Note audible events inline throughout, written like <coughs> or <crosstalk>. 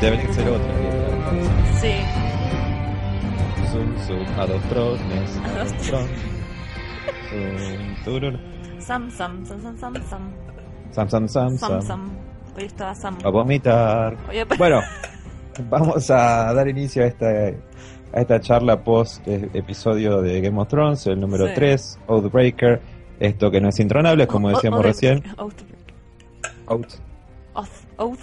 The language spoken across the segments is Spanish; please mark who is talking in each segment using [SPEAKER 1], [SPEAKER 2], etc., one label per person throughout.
[SPEAKER 1] sea, ser otra.
[SPEAKER 2] Sí.
[SPEAKER 1] Zoom, zoom, a dos trones.
[SPEAKER 2] A dos
[SPEAKER 1] trones. Zoom.
[SPEAKER 2] Sam, sam, sam, sam, sam, sam.
[SPEAKER 1] Sam, sam, sam,
[SPEAKER 2] Sam,
[SPEAKER 1] sam.
[SPEAKER 2] Hoy estaba Sam.
[SPEAKER 1] A vomitar.
[SPEAKER 2] Oye,
[SPEAKER 1] Bueno, vamos a dar inicio a esta, a esta charla post eh, episodio de Game of Thrones, el número
[SPEAKER 2] Sí.
[SPEAKER 1] 3, Oathbreaker. Esto que no es intronable, como
[SPEAKER 2] O- o-
[SPEAKER 1] decíamos
[SPEAKER 2] o de-
[SPEAKER 1] recién.
[SPEAKER 2] Oath.
[SPEAKER 1] Oath,
[SPEAKER 2] Oath. Oath.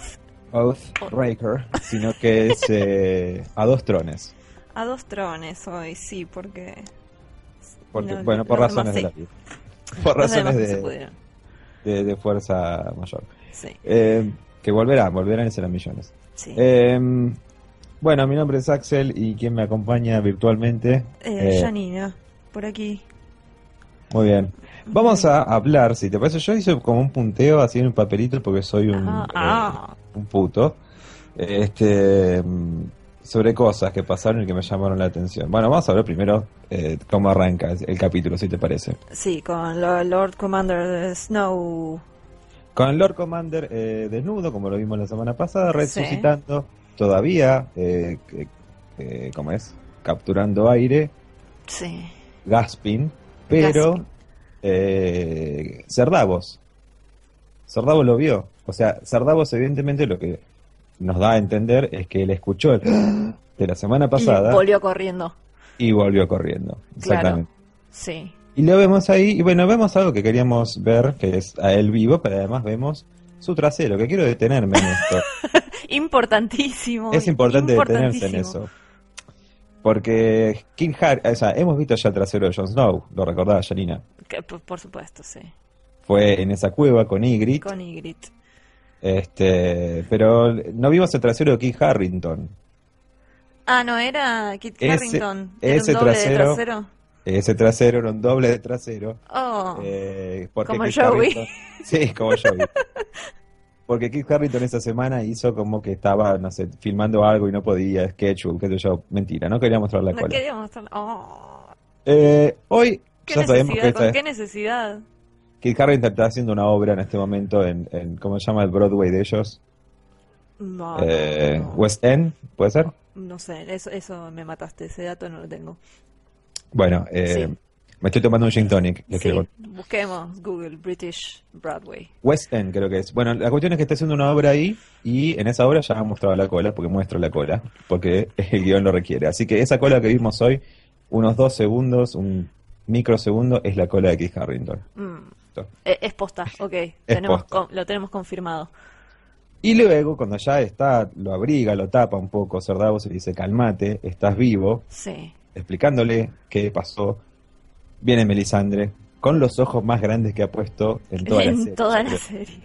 [SPEAKER 1] Oathbreaker, sino que es eh, a dos trones.
[SPEAKER 2] A dos trones hoy, sí, porque.
[SPEAKER 1] Porque,
[SPEAKER 2] No,
[SPEAKER 1] bueno, por razones de la vida. Por
[SPEAKER 2] los
[SPEAKER 1] razones de, de, de fuerza mayor.
[SPEAKER 2] Sí,
[SPEAKER 1] Eh, que volverán, volverán y serán millones.
[SPEAKER 2] sí.
[SPEAKER 1] Eh, bueno, mi nombre es Axel y quien me acompaña virtualmente.
[SPEAKER 2] Eh,
[SPEAKER 1] eh,
[SPEAKER 2] Janina, por aquí.
[SPEAKER 1] Muy bien. Vamos a hablar, si te parece, yo hice como un punteo así en un papelito porque soy un,
[SPEAKER 2] Ah,
[SPEAKER 1] eh,
[SPEAKER 2] ah.
[SPEAKER 1] Un puto. Este sobre cosas que pasaron y que me llamaron la atención. Bueno, vamos a ver primero eh, cómo arranca el capítulo, si te parece.
[SPEAKER 2] Sí, con lo- Lord Commander de Snow.
[SPEAKER 1] Con el Lord Commander eh, desnudo, como lo vimos la semana pasada, resucitando, todavía, eh, que- ¿cómo es? Capturando aire,
[SPEAKER 2] Sí.
[SPEAKER 1] Gaspin, pero
[SPEAKER 2] Gaspin.
[SPEAKER 1] eh, Cerdavos. Cerdavos lo vio. O sea, Cerdavos evidentemente lo que nos da a entender es que él escuchó el <gasps> de la semana pasada
[SPEAKER 2] Y volvió corriendo.
[SPEAKER 1] y volvió corriendo.
[SPEAKER 2] Claro.
[SPEAKER 1] Exactamente.
[SPEAKER 2] Sí.
[SPEAKER 1] Y lo vemos ahí, y bueno, vemos algo que queríamos ver, que es a él vivo, pero además vemos su trasero, que quiero detenerme en esto. <laughs>
[SPEAKER 2] Importantísimo.
[SPEAKER 1] es importante detenerse en eso. Porque King Harry, o sea, hemos visto ya el trasero de Jon Snow, lo recordaba Janina.
[SPEAKER 2] Que, por supuesto, sí.
[SPEAKER 1] Fue en esa cueva con Ygritte.
[SPEAKER 2] Con Ygritte.
[SPEAKER 1] Este, pero no vimos el trasero de Kit Harrington.
[SPEAKER 2] Ah, no, era Kit
[SPEAKER 1] Ese-.
[SPEAKER 2] ¿Era
[SPEAKER 1] ese
[SPEAKER 2] un doble de
[SPEAKER 1] trasero-. Ese trasero era un doble de trasero.
[SPEAKER 2] Oh,
[SPEAKER 1] eh, porque
[SPEAKER 2] como
[SPEAKER 1] Kit
[SPEAKER 2] Joey.
[SPEAKER 1] Sí, como Joey. Porque Kit Harrington esa semana hizo como que estaba, no sé, filmando algo y no podía, sketchbook, qué sé yo. Mentira, no quería mostrar la
[SPEAKER 2] no
[SPEAKER 1] cola.
[SPEAKER 2] queríamos estar... Oh,
[SPEAKER 1] Eh, hoy
[SPEAKER 2] ¿Qué
[SPEAKER 1] ya sabemos que
[SPEAKER 2] necesidad? ¿Con qué necesidad?
[SPEAKER 1] Kit Harrington está haciendo una obra en este momento en, en ¿cómo se llama? El Broadway de ellos.
[SPEAKER 2] No,
[SPEAKER 1] Eh,
[SPEAKER 2] no, no.
[SPEAKER 1] West End, ¿puede ser?
[SPEAKER 2] No sé, eso, eso me mataste, ese dato no lo tengo.
[SPEAKER 1] Bueno, eh,
[SPEAKER 2] Sí.
[SPEAKER 1] me estoy tomando un gin tonic.
[SPEAKER 2] Sí, busquemos Google British Broadway.
[SPEAKER 1] West End creo que es. Bueno, la cuestión es que está haciendo una obra ahí y en esa obra ya ha mostrado la cola, porque muestra la cola, porque <laughs> el guion lo requiere. Así que esa cola que vimos hoy, unos dos segundos, un microsegundo, es la cola de Keith Harrington.
[SPEAKER 2] Mm. Eh, Es posta, <laughs> ok. tenemos
[SPEAKER 1] posta.
[SPEAKER 2] con- lo tenemos confirmado.
[SPEAKER 1] Y luego, cuando ya está, lo abriga, lo tapa un poco, Cerdavos y dice, calmate, estás vivo,
[SPEAKER 2] Sí.
[SPEAKER 1] explicándole qué pasó, viene Melisandre con los ojos más grandes que ha puesto en toda la
[SPEAKER 2] en
[SPEAKER 1] serie.
[SPEAKER 2] toda la serie.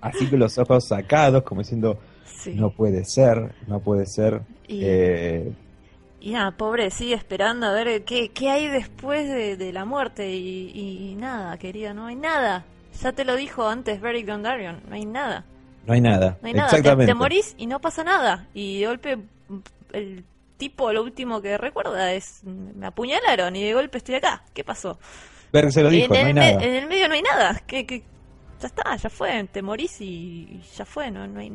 [SPEAKER 1] Así que los ojos sacados, como diciendo,
[SPEAKER 2] Sí.
[SPEAKER 1] no puede ser, no puede ser.
[SPEAKER 2] Y-
[SPEAKER 1] Eh,
[SPEAKER 2] Y nada, pobre, sigue esperando a ver qué, qué hay después de, de la muerte. Y, y nada, querida, no hay nada. Ya te lo dijo antes Beric Dondarrion, no hay nada.
[SPEAKER 1] no hay nada.
[SPEAKER 2] No hay nada. Te,
[SPEAKER 1] Exactamente.
[SPEAKER 2] te morís y no pasa nada. Y de golpe, el tipo lo último que recuerda es: me apuñalaron y de golpe estoy acá. ¿Qué pasó?
[SPEAKER 1] Berg se lo dijo,
[SPEAKER 2] en,
[SPEAKER 1] no hay nada.
[SPEAKER 2] en el medio no hay nada. Que, que- ya está, ya fue. Te morís y ya fue. No, no hay,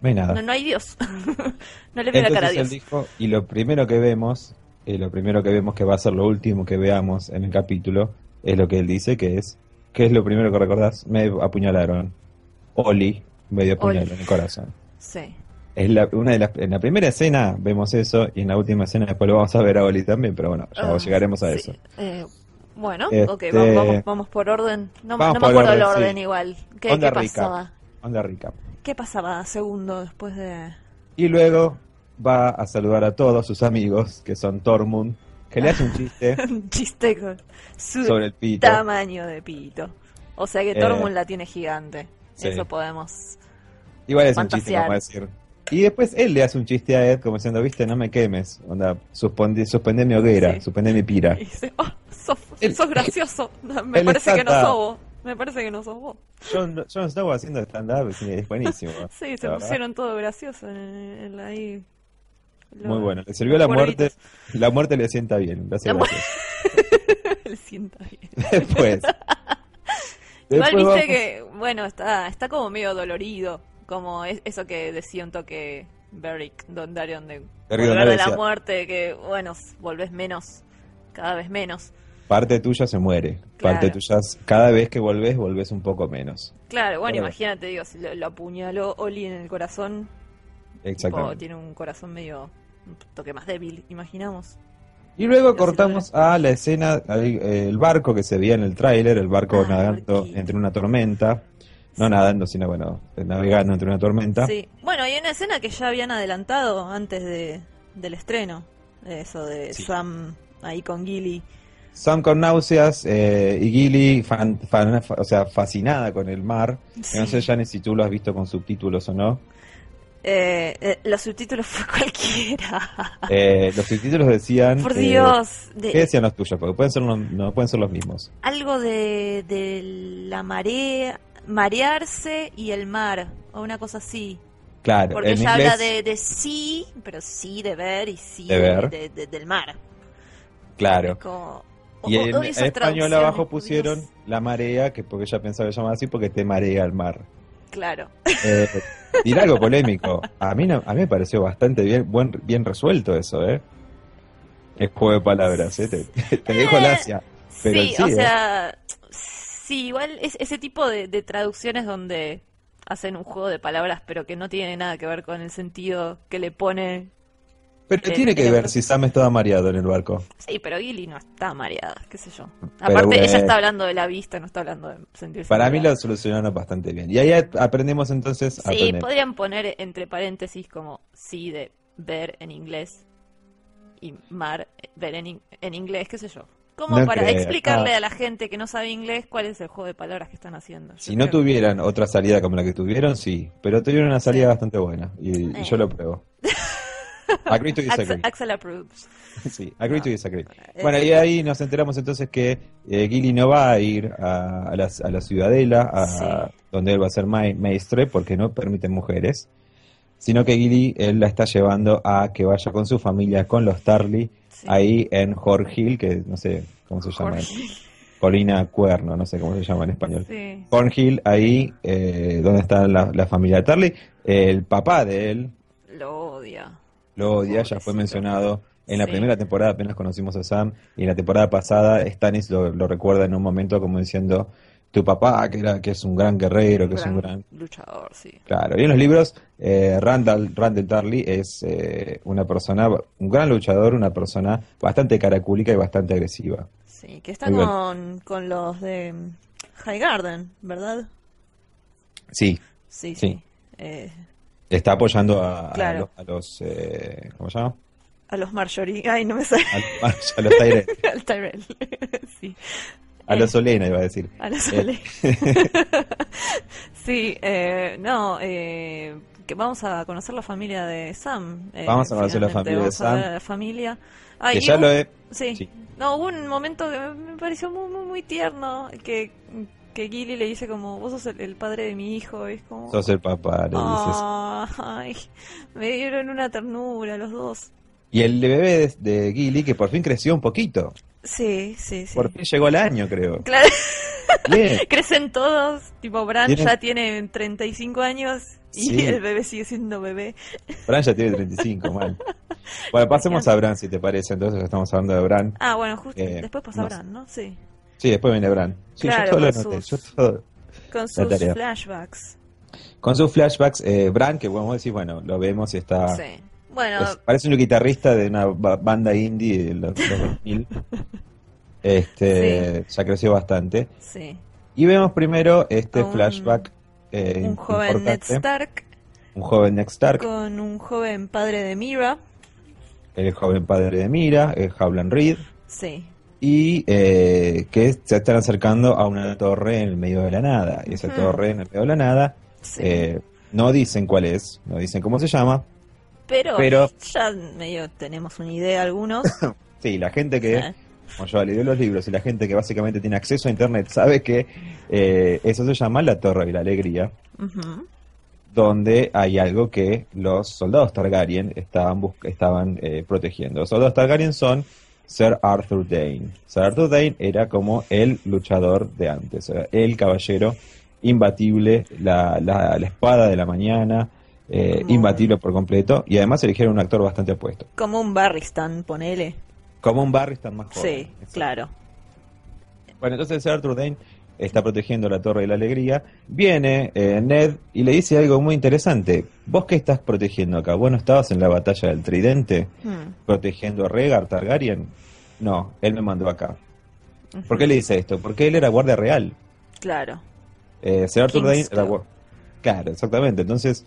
[SPEAKER 1] No hay nada.
[SPEAKER 2] no, no hay Dios. <laughs> no le veo la cara a
[SPEAKER 1] él
[SPEAKER 2] Dios.
[SPEAKER 1] dijo, y lo primero que vemos, y lo primero que vemos que va a ser lo último que veamos en el capítulo, es lo que él dice, que es, ¿qué es lo primero que recordás? Me apuñalaron. Oli me dio puñal
[SPEAKER 2] Oli.
[SPEAKER 1] en el corazón.
[SPEAKER 2] Sí.
[SPEAKER 1] Es la, una de las, en la primera escena vemos eso, y en la última escena después lo vamos a ver a Oli también, pero bueno, ya
[SPEAKER 2] Ah,
[SPEAKER 1] llegaremos a
[SPEAKER 2] sí.
[SPEAKER 1] eso.
[SPEAKER 2] Eh, bueno,
[SPEAKER 1] Este-
[SPEAKER 2] ok, vamos, vamos, vamos por orden. No, me acuerdo el
[SPEAKER 1] orden,
[SPEAKER 2] orden
[SPEAKER 1] sí.
[SPEAKER 2] igual. ¿Qué,
[SPEAKER 1] Onda
[SPEAKER 2] qué
[SPEAKER 1] rica. Onda rica.
[SPEAKER 2] ¿Qué pasaba segundo después de...?
[SPEAKER 1] Y luego va a saludar a todos sus amigos, que son Tormund, que le hace un chiste <laughs>
[SPEAKER 2] Un chiste con su
[SPEAKER 1] sobre el pito.
[SPEAKER 2] tamaño de pito. O sea que
[SPEAKER 1] Eh,
[SPEAKER 2] Tormund la tiene gigante.
[SPEAKER 1] sí.
[SPEAKER 2] Eso podemos...
[SPEAKER 1] Igual es un chiste, como decir. Y después él le hace un chiste a Ed, como diciendo, viste, no me quemes. Onda, suspende, suspende mi hoguera,
[SPEAKER 2] Sí.
[SPEAKER 1] suspende mi pira.
[SPEAKER 2] Y dice, oh, sos,
[SPEAKER 1] Él-
[SPEAKER 2] sos gracioso. <laughs> Me parece que no vos. Me parece que no sos vos.
[SPEAKER 1] Jon, Jon Snow haciendo stand-up es, es buenísimo. <laughs>
[SPEAKER 2] Sí, se pusieron todo gracioso en, en la- ahí. Lo-
[SPEAKER 1] Muy bueno. Le sirvió la muerte. La muerte le sienta bien. Le hace. <laughs>
[SPEAKER 2] Le sienta bien. <laughs>
[SPEAKER 1] Después.
[SPEAKER 2] Igual
[SPEAKER 1] después
[SPEAKER 2] viste
[SPEAKER 1] vamos-
[SPEAKER 2] que, bueno, está, está como medio dolorido. como es- eso que decía un toque Beric Dondarrion de
[SPEAKER 1] Beric
[SPEAKER 2] volver de la muerte, que bueno, volvés menos, cada vez menos.
[SPEAKER 1] Parte tuya se muere. Parte tuya, cada vez que volvés, volvés un poco menos.
[SPEAKER 2] Claro, bueno,
[SPEAKER 1] Claro.
[SPEAKER 2] imagínate, digo, si lo, lo apuñaló Oli en el corazón, tipo,
[SPEAKER 1] Exactamente.
[SPEAKER 2] tiene un corazón medio, un toque más débil, imaginamos.
[SPEAKER 1] Y luego cortamos a la escena, eh, el barco que se veía en el tráiler, el barco
[SPEAKER 2] Ah,
[SPEAKER 1] nadando entre una tormenta. No nadando, sino bueno, navegando entre una tormenta.
[SPEAKER 2] Sí. Bueno, hay una escena que ya habían adelantado antes de, del estreno, eso de
[SPEAKER 1] Sí.
[SPEAKER 2] Sam ahí con Gilly.
[SPEAKER 1] Sam con náuseas eh, y Gilly, fan- fan- fa- o sea, fascinada con el mar. Que No
[SPEAKER 2] Sí.
[SPEAKER 1] sé, Janet, si tú lo has visto con subtítulos o no.
[SPEAKER 2] Eh, eh, los subtítulos <laughs> fue cualquiera.
[SPEAKER 1] Eh, los subtítulos decían...
[SPEAKER 2] Por
[SPEAKER 1] eh,
[SPEAKER 2] Dios. de-
[SPEAKER 1] ¿Qué decían los tuyos? Porque pueden ser, los- no pueden ser los mismos.
[SPEAKER 2] algo de, de la marea, marearse y el mar, o una cosa así.
[SPEAKER 1] Claro,
[SPEAKER 2] Porque ella
[SPEAKER 1] inglés...
[SPEAKER 2] habla de, de sí, pero sí de ver y sí
[SPEAKER 1] De ver.
[SPEAKER 2] de- de- del mar.
[SPEAKER 1] Claro.
[SPEAKER 2] Como-
[SPEAKER 1] Y en, español abajo pusieron
[SPEAKER 2] Dios.
[SPEAKER 1] la marea, que porque ella pensaba llamar así porque te marea el mar.
[SPEAKER 2] Claro.
[SPEAKER 1] Eh, dirá algo polémico. A mí, no- a mí me pareció bastante bien, buen, bien resuelto eso, ¿eh? El juego de palabras, ¿eh? Te, te dejo la Asia. Pero
[SPEAKER 2] sí,
[SPEAKER 1] sí,
[SPEAKER 2] o
[SPEAKER 1] ¿eh?
[SPEAKER 2] sea, sí, igual es ese tipo de, de traducciones donde hacen un juego de palabras, pero que no tiene nada que ver con el sentido que le pone.
[SPEAKER 1] Pero
[SPEAKER 2] eh,
[SPEAKER 1] tiene que ver si Sam estaba mareado en el barco.
[SPEAKER 2] Sí, pero Gilly no está mareada, qué sé yo.
[SPEAKER 1] Pero
[SPEAKER 2] Aparte,
[SPEAKER 1] bueno.
[SPEAKER 2] ella está hablando de la vista, no está hablando de sentirse.
[SPEAKER 1] Para mí
[SPEAKER 2] mareada.
[SPEAKER 1] lo solucionaron bastante bien. Y ahí aprendemos entonces a
[SPEAKER 2] Sí, podrían poner entre paréntesis como sí de ver en inglés y mar ver en, in- en inglés, qué sé yo. Como
[SPEAKER 1] No
[SPEAKER 2] para
[SPEAKER 1] creo,
[SPEAKER 2] explicarle
[SPEAKER 1] ah.
[SPEAKER 2] a la gente que no sabe inglés cuál es el juego de palabras que están haciendo. Yo
[SPEAKER 1] Si no tuvieran otra salida como la que tuvieron, sí. Pero tuvieron una salida
[SPEAKER 2] Sí.
[SPEAKER 1] bastante buena. Y, y
[SPEAKER 2] Eh.
[SPEAKER 1] yo lo pruebo. <laughs> Agree to disagree.
[SPEAKER 2] Axel approves. <laughs>
[SPEAKER 1] Sí, agree to disagree.
[SPEAKER 2] Eh,
[SPEAKER 1] Bueno, y ahí nos enteramos entonces que eh, Gilly no va a ir a, a la, a la ciudadela, a,
[SPEAKER 2] Sí.
[SPEAKER 1] donde él va a ser ma- maestre, porque no permiten mujeres, sino que Gilly él la está llevando a que vaya con su familia, con los Tarly,
[SPEAKER 2] Sí.
[SPEAKER 1] ahí en Jorgil, que no sé cómo se llama,
[SPEAKER 2] Jorge.
[SPEAKER 1] Colina Cuerno, no sé cómo se llama en español.
[SPEAKER 2] Sí.
[SPEAKER 1] Cornhill, ahí eh, donde está la, la familia Tarly, el papá de él
[SPEAKER 2] Lo odia.
[SPEAKER 1] Lo odia, ya fue mencionado en la
[SPEAKER 2] Sí.
[SPEAKER 1] primera temporada, apenas conocimos a Sam, y en la temporada pasada Stannis lo, lo recuerda en un momento como diciendo, tu papá, que, era, que es un gran guerrero, que es un gran...
[SPEAKER 2] luchador, sí.
[SPEAKER 1] Claro, y en los libros, eh, Randall, Randall Tarly es eh, una persona, un gran luchador, una persona bastante caracúlica y bastante agresiva.
[SPEAKER 2] Sí, que está con los de mm, High Garden, ¿verdad?
[SPEAKER 1] Sí,
[SPEAKER 2] Sí,
[SPEAKER 1] Sí.
[SPEAKER 2] sí. Eh,
[SPEAKER 1] está apoyando a, a
[SPEAKER 2] Claro.
[SPEAKER 1] los, a los, eh, ¿cómo se llama?
[SPEAKER 2] a los Marjorie. Ay, no me sale.
[SPEAKER 1] A, a los Tyrell, <laughs>
[SPEAKER 2] Al Tyrell. <laughs> sí.
[SPEAKER 1] a los Olena iba a decir.
[SPEAKER 2] A la
[SPEAKER 1] Eh,
[SPEAKER 2] Sole. <laughs> sí, eh, no, eh, que vamos a conocer la familia de Sam. eh,
[SPEAKER 1] Vamos a conocer la familia de
[SPEAKER 2] a
[SPEAKER 1] Sam.
[SPEAKER 2] a la familia. Ay,
[SPEAKER 1] que ya lo he...
[SPEAKER 2] Sí.
[SPEAKER 1] sí.
[SPEAKER 2] No, hubo un momento que me pareció muy, muy, muy tierno, que, que Gilly le dice como, vos sos el, el padre de mi hijo, es como...
[SPEAKER 1] Sos el papá, le dices.
[SPEAKER 2] Ay, me dieron una ternura los dos.
[SPEAKER 1] Y el bebé de, de Gilly, que por fin creció un poquito.
[SPEAKER 2] Sí, sí, sí.
[SPEAKER 1] Por fin llegó al año, creo.
[SPEAKER 2] Claro,
[SPEAKER 1] Bien. <laughs>
[SPEAKER 2] crecen todos, tipo Bran
[SPEAKER 1] Tiene-
[SPEAKER 2] ya tiene 35 años y
[SPEAKER 1] Sí.
[SPEAKER 2] el bebé sigue siendo bebé.
[SPEAKER 1] Bran ya tiene 35, mal. Bueno, pasemos a Bran, si te parece. Entonces estamos hablando de Bran.
[SPEAKER 2] Ah, bueno, justo
[SPEAKER 1] Eh,
[SPEAKER 2] después pasa
[SPEAKER 1] no
[SPEAKER 2] Bran, ¿no? Sí.
[SPEAKER 1] Sí, después viene Bran. Sí,
[SPEAKER 2] Claro,
[SPEAKER 1] yo todo lo
[SPEAKER 2] sus-
[SPEAKER 1] Yo todo.
[SPEAKER 2] Con sus flashbacks.
[SPEAKER 1] Con sus flashbacks, eh, Bran, que vamos a decir, bueno, lo vemos y está.
[SPEAKER 2] Sí. Bueno,
[SPEAKER 1] es- parece un guitarrista de una ba- banda indie de los, los 2000. <laughs> Este, ya creció bastante.
[SPEAKER 2] sí.
[SPEAKER 1] Y vemos primero este
[SPEAKER 2] un-
[SPEAKER 1] flashback. eh,
[SPEAKER 2] Un joven Ned. Stark
[SPEAKER 1] Un joven Ned Stark.
[SPEAKER 2] con un joven padre de Mira.
[SPEAKER 1] el joven padre de Mira, el Howland Reed,
[SPEAKER 2] Sí.
[SPEAKER 1] Y eh, que se están acercando a una torre en el medio de la nada. Y esa torre en el medio de la nada,
[SPEAKER 2] Sí.
[SPEAKER 1] eh, no dicen cuál es, no dicen cómo se llama.
[SPEAKER 2] pero,
[SPEAKER 1] pero-
[SPEAKER 2] ya medio tenemos una idea algunos. <laughs>
[SPEAKER 1] Sí, la gente que,
[SPEAKER 2] Ah,
[SPEAKER 1] como yo leí los libros, y la gente que básicamente tiene acceso a Internet sabe que eh, eso se llama la Torre de la Alegría, donde hay algo que los soldados Targaryen estaban, estaban eh, protegiendo. Los soldados Targaryen son Sir Arthur Dane. Sir Arthur Dane era como el luchador de antes, el caballero imbatible, la, la, la espada de la mañana, eh, imbatible por completo, y además eligieron un actor bastante apuesto.
[SPEAKER 2] Como un Barristan, ponele.
[SPEAKER 1] Como un Barristan más joven.
[SPEAKER 2] Sí, claro.
[SPEAKER 1] Bueno, entonces Sir Arthur Dane está protegiendo la Torre de la Alegría. Viene eh, Ned y le dice algo muy interesante. ¿Vos qué estás protegiendo acá? ¿Vos no estabas en la batalla del Tridente
[SPEAKER 2] Hmm.
[SPEAKER 1] protegiendo a Rhaegar Targaryen? No, él me mandó acá. ¿Por qué le dice esto? Porque él era guardia real.
[SPEAKER 2] Claro.
[SPEAKER 1] Eh, Sir Arthur Dane era Claro, exactamente. Entonces,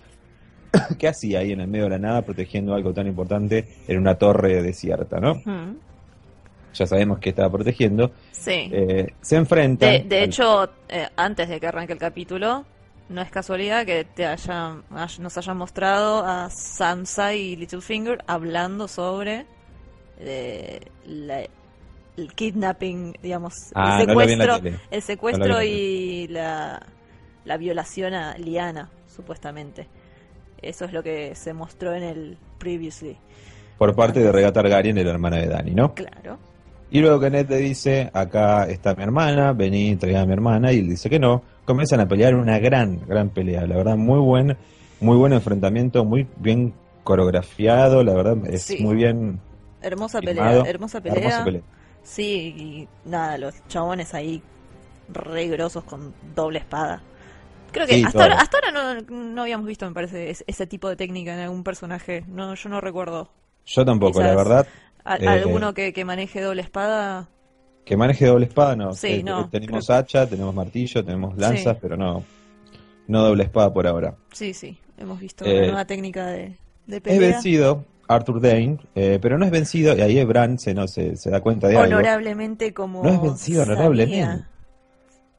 [SPEAKER 1] <coughs> ¿qué hacía ahí en el medio de la nada protegiendo algo tan importante en una torre desierta, no?
[SPEAKER 2] Hmm.
[SPEAKER 1] Ya sabemos que estaba protegiendo.
[SPEAKER 2] Sí.
[SPEAKER 1] Eh, se enfrenta.
[SPEAKER 2] De, de hecho, eh, antes de que arranque el capítulo, no es casualidad que te haya, hay- nos hayan mostrado a Sansa y Littlefinger hablando sobre eh, la- el kidnapping, digamos,
[SPEAKER 1] Ah,
[SPEAKER 2] el
[SPEAKER 1] la
[SPEAKER 2] secuestro, el secuestro y la, la violación a Liana, supuestamente. Eso es lo que se mostró en el previously.
[SPEAKER 1] por parte de Rhaegar Targaryen, la hermana de Dany, ¿no?
[SPEAKER 2] Claro.
[SPEAKER 1] Y luego Ned le dice, acá está mi hermana, vení, traía a mi hermana, y él dice que no. Comienzan a pelear una gran, gran pelea, la verdad, muy buen, muy buen enfrentamiento, muy bien coreografiado, la verdad, es
[SPEAKER 2] Sí.
[SPEAKER 1] muy bien
[SPEAKER 2] Hermosa
[SPEAKER 1] filmado.
[SPEAKER 2] pelea, hermosa pelea.
[SPEAKER 1] Hermosa pelea.
[SPEAKER 2] Sí, y nada, los chabones ahí re grosos con doble espada. Creo que
[SPEAKER 1] Sí,
[SPEAKER 2] hasta, ahora, hasta ahora no, no habíamos visto, me parece, ese, ese tipo de técnica en algún personaje. No, yo no recuerdo.
[SPEAKER 1] Yo tampoco, la verdad, Eh,
[SPEAKER 2] ¿Alguno que, que maneje doble espada?
[SPEAKER 1] que maneje doble espada, no.
[SPEAKER 2] Sí,
[SPEAKER 1] Eh,
[SPEAKER 2] no,
[SPEAKER 1] tenemos
[SPEAKER 2] creo
[SPEAKER 1] hacha, tenemos martillo, tenemos lanzas,
[SPEAKER 2] Sí.
[SPEAKER 1] pero no, no doble espada por ahora.
[SPEAKER 2] Sí, sí, hemos visto
[SPEAKER 1] Eh,
[SPEAKER 2] una nueva técnica de, de
[SPEAKER 1] Es
[SPEAKER 2] pelea.
[SPEAKER 1] vencido Arthur Dane, eh, pero no es vencido, y ahí Bran se, no, se, se da cuenta de algo.
[SPEAKER 2] Honorablemente como...
[SPEAKER 1] No es vencido honorablemente.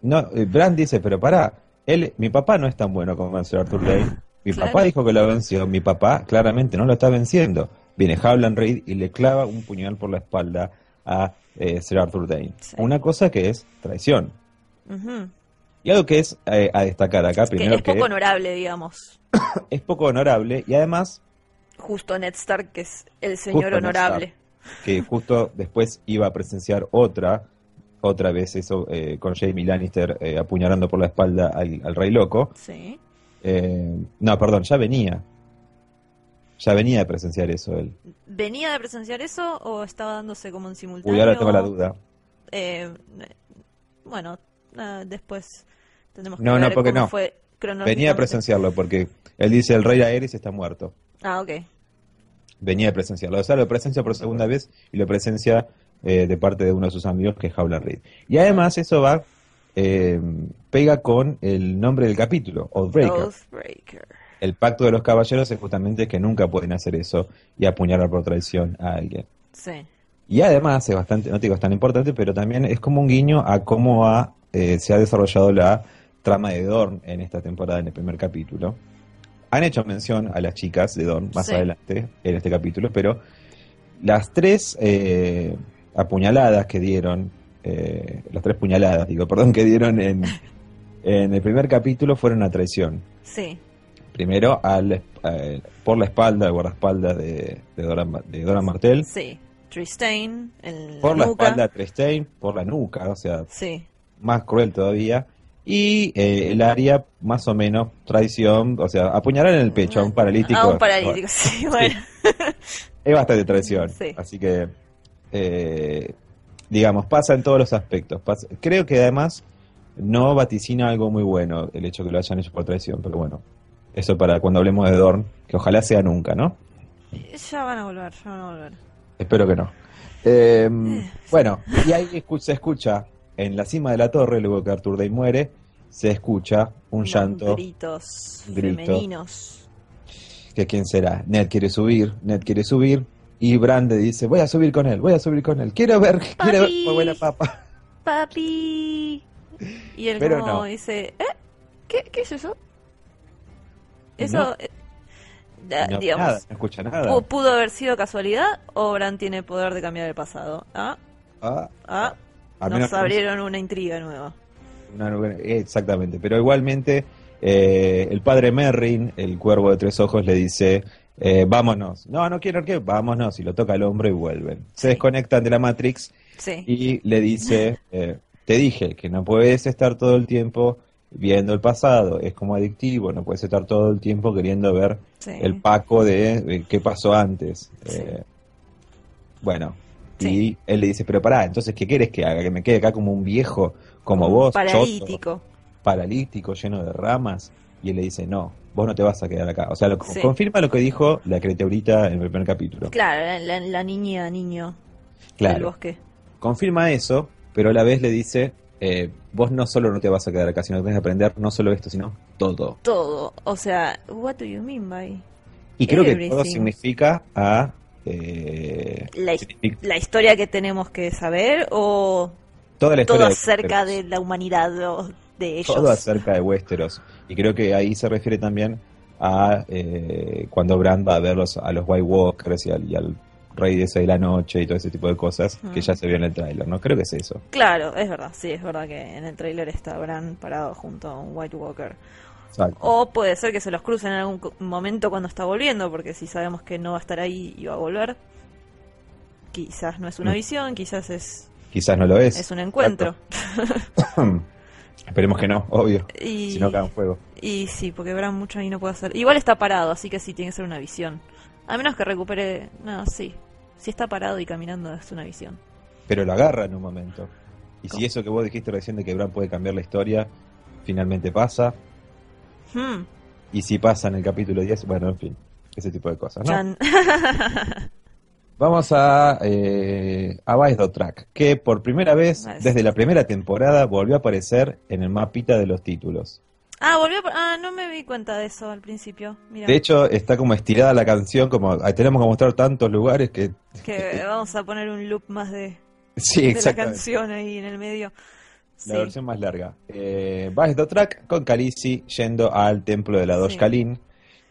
[SPEAKER 1] No, eh, Bran dice, pero pará, él, mi papá no es tan bueno como vencer a Arthur Dane. Mi
[SPEAKER 2] Claro.
[SPEAKER 1] papá dijo que lo venció, mi papá claramente no lo está venciendo. Viene Howland Reed y le clava un puñal por la espalda a eh, Sir Arthur Dane.
[SPEAKER 2] Sí.
[SPEAKER 1] Una cosa que es traición. Y algo que es eh, a destacar acá,
[SPEAKER 2] Que
[SPEAKER 1] primero
[SPEAKER 2] es
[SPEAKER 1] que
[SPEAKER 2] poco honorable, digamos. <coughs>
[SPEAKER 1] es poco honorable y además
[SPEAKER 2] Justo Ned Stark, que es el señor honorable.
[SPEAKER 1] que justo después iba a presenciar otra, otra vez eso eh, con Jamie Lannister eh, apuñalando por la espalda al, al Rey Loco.
[SPEAKER 2] Sí.
[SPEAKER 1] No, perdón, ya venía. Ya venía de presenciar eso él.
[SPEAKER 2] ¿Venía de presenciar eso o estaba dándose como en simultáneo?
[SPEAKER 1] Uy, ahora tengo la duda.
[SPEAKER 2] Eh, bueno, ah, después tenemos que
[SPEAKER 1] No, no,
[SPEAKER 2] ver
[SPEAKER 1] porque
[SPEAKER 2] cómo
[SPEAKER 1] no.
[SPEAKER 2] fue
[SPEAKER 1] Venía a presenciarlo porque él dice el rey Aerys está muerto.
[SPEAKER 2] Ah, ok.
[SPEAKER 1] Venía a presenciarlo. O sea, lo presencia por segunda vez y lo presencia eh, de parte de uno de sus amigos que es Howland Reed. Y además eso va, eh, pega con el nombre del capítulo, Oathbreaker.
[SPEAKER 2] Oathbreaker.
[SPEAKER 1] El pacto de los caballeros es justamente que nunca pueden hacer eso y apuñalar por traición a alguien.
[SPEAKER 2] Sí.
[SPEAKER 1] Y además es bastante, no te digo es tan importante, pero también es como un guiño a cómo ha, eh, se ha desarrollado la trama de Dorn en esta temporada, en el primer capítulo. Han hecho mención a las chicas de Dorn más
[SPEAKER 2] Sí.
[SPEAKER 1] adelante en este capítulo, pero las tres eh, apuñaladas que dieron, eh, las tres puñaladas, digo, perdón, que dieron en, <laughs> en el primer capítulo fueron a traición.
[SPEAKER 2] Sí.
[SPEAKER 1] Primero al, eh, por la espalda, el guardaespaldas de, de, Doran, de Doran Martell.
[SPEAKER 2] Sí. Tristain, en
[SPEAKER 1] Por la
[SPEAKER 2] nuca.
[SPEAKER 1] espalda a Trestein, por la nuca, o sea,
[SPEAKER 2] Sí.
[SPEAKER 1] más cruel todavía. Y eh, el área, más o menos, traición, o sea, apuñalar en el pecho a un paralítico.
[SPEAKER 2] A un paralítico, sí, bueno. <laughs>
[SPEAKER 1] Es bastante traición.
[SPEAKER 2] Sí.
[SPEAKER 1] Así que, eh, digamos, pasa en todos los aspectos. Pasa- creo que además no vaticina algo muy bueno el hecho que lo hayan hecho por traición, pero bueno, eso para cuando hablemos de Dorn, que ojalá sea nunca, ¿no?
[SPEAKER 2] Ya van a volver, ya van a volver.
[SPEAKER 1] Espero que no. Eh, bueno, y ahí se escucha en la cima de la torre, luego que Arthur Day muere, se escucha un llanto.
[SPEAKER 2] Gritos
[SPEAKER 1] grito.
[SPEAKER 2] femeninos.
[SPEAKER 1] que quién será. Ned quiere subir, Ned quiere subir, y Brande dice, voy a subir con él, voy a subir con él. Quiero ver, <laughs> quiero ver cómo buena papa.
[SPEAKER 2] Papi. Y él
[SPEAKER 1] Pero
[SPEAKER 2] como
[SPEAKER 1] no.
[SPEAKER 2] dice, ¿eh? ¿Qué, ¿Qué es eso? Eso,
[SPEAKER 1] No.
[SPEAKER 2] eh,
[SPEAKER 1] No,
[SPEAKER 2] digamos,
[SPEAKER 1] nada, no escucha nada.
[SPEAKER 2] pu- pudo haber sido casualidad o Bran tiene poder de cambiar el pasado. Ah,
[SPEAKER 1] Ah,
[SPEAKER 2] ah, nos
[SPEAKER 1] que-
[SPEAKER 2] abrieron una intriga nueva.
[SPEAKER 1] una exactamente, pero igualmente eh, el padre Merrin, el cuervo de tres ojos, le dice, eh, vámonos. No, no quiero que, vámonos, y lo toca al hombro y vuelven. Se desconectan de la Matrix
[SPEAKER 2] Sí,
[SPEAKER 1] y le dice, <laughs> eh, te dije que no puedes estar todo el tiempo viendo el pasado, es como adictivo, no puedes estar todo el tiempo queriendo ver
[SPEAKER 2] Sí.
[SPEAKER 1] el Paco de, de qué pasó antes.
[SPEAKER 2] Sí.
[SPEAKER 1] Eh, bueno,
[SPEAKER 2] Sí.
[SPEAKER 1] y él le dice, pero pará, entonces, ¿qué quieres que haga? ¿Que me quede acá como un viejo, como vos, choto,
[SPEAKER 2] Paralítico.
[SPEAKER 1] paralítico, lleno de ramas? Y él le dice, no, vos no te vas a quedar acá. O sea, lo, confirma lo que dijo la creteurita en el primer capítulo.
[SPEAKER 2] Claro, la, la- la niña, niño del
[SPEAKER 1] Claro,
[SPEAKER 2] bosque.
[SPEAKER 1] confirma eso, pero a la vez le dice, eh, vos no solo no te vas a quedar acá, sino que tenés que aprender no solo esto, sino todo.
[SPEAKER 2] Todo. O sea, what do you mean by
[SPEAKER 1] Y creo que todo significa a... eh,
[SPEAKER 2] la, his-
[SPEAKER 1] significa
[SPEAKER 2] la historia que tenemos que saber o
[SPEAKER 1] toda la
[SPEAKER 2] todo acerca de la humanidad o de ellos?
[SPEAKER 1] Todo acerca de Westeros. Y creo que ahí se refiere también a eh, cuando Bran va a ver los- a los White Walkers y al, y al Rey de la Noche y todo ese tipo de cosas que ya se vio en el tráiler, ¿no? Creo que es eso.
[SPEAKER 2] Claro, es verdad, sí, es verdad que en el tráiler está Bran parado junto a un White Walker.
[SPEAKER 1] Exacto.
[SPEAKER 2] O puede ser que se los crucen en algún momento cuando está volviendo, porque si sabemos que no va a estar ahí y va a volver, quizás no es una
[SPEAKER 1] Mm.
[SPEAKER 2] visión, quizás es,
[SPEAKER 1] Quizás no lo es.
[SPEAKER 2] es un encuentro. <laughs> <coughs>
[SPEAKER 1] Esperemos que no, obvio.
[SPEAKER 2] Y,
[SPEAKER 1] Si no cae en fuego.
[SPEAKER 2] y sí, porque Bran mucho ahí no puede hacer. Igual está parado, así que sí tiene que ser una visión. A menos que recupere. No, sí. Si está parado y caminando es una visión.
[SPEAKER 1] Pero lo agarra en un momento. Y si eso que vos dijiste recién de que Bran puede cambiar la historia, finalmente pasa.
[SPEAKER 2] Hmm,
[SPEAKER 1] Y si pasa en el capítulo 10, bueno, en fin. Ese tipo de cosas, ¿no? <laughs> Vamos a, eh, a Track, que por primera vez, desde la primera temporada, volvió a aparecer en el mapita de los títulos.
[SPEAKER 2] Ah, volvió. a- Ah, no me di cuenta de eso al principio. Mira.
[SPEAKER 1] De hecho, está como estirada la canción, como ahí tenemos que mostrar tantos lugares que... <laughs>
[SPEAKER 2] que vamos a poner un loop más de, <laughs>
[SPEAKER 1] Sí,
[SPEAKER 2] de la canción ahí en el medio.
[SPEAKER 1] La
[SPEAKER 2] Sí.
[SPEAKER 1] versión más larga. Eh, Vice Dot Track con Khaleesi yendo al templo de la Dosh
[SPEAKER 2] Sí.
[SPEAKER 1] Kalin,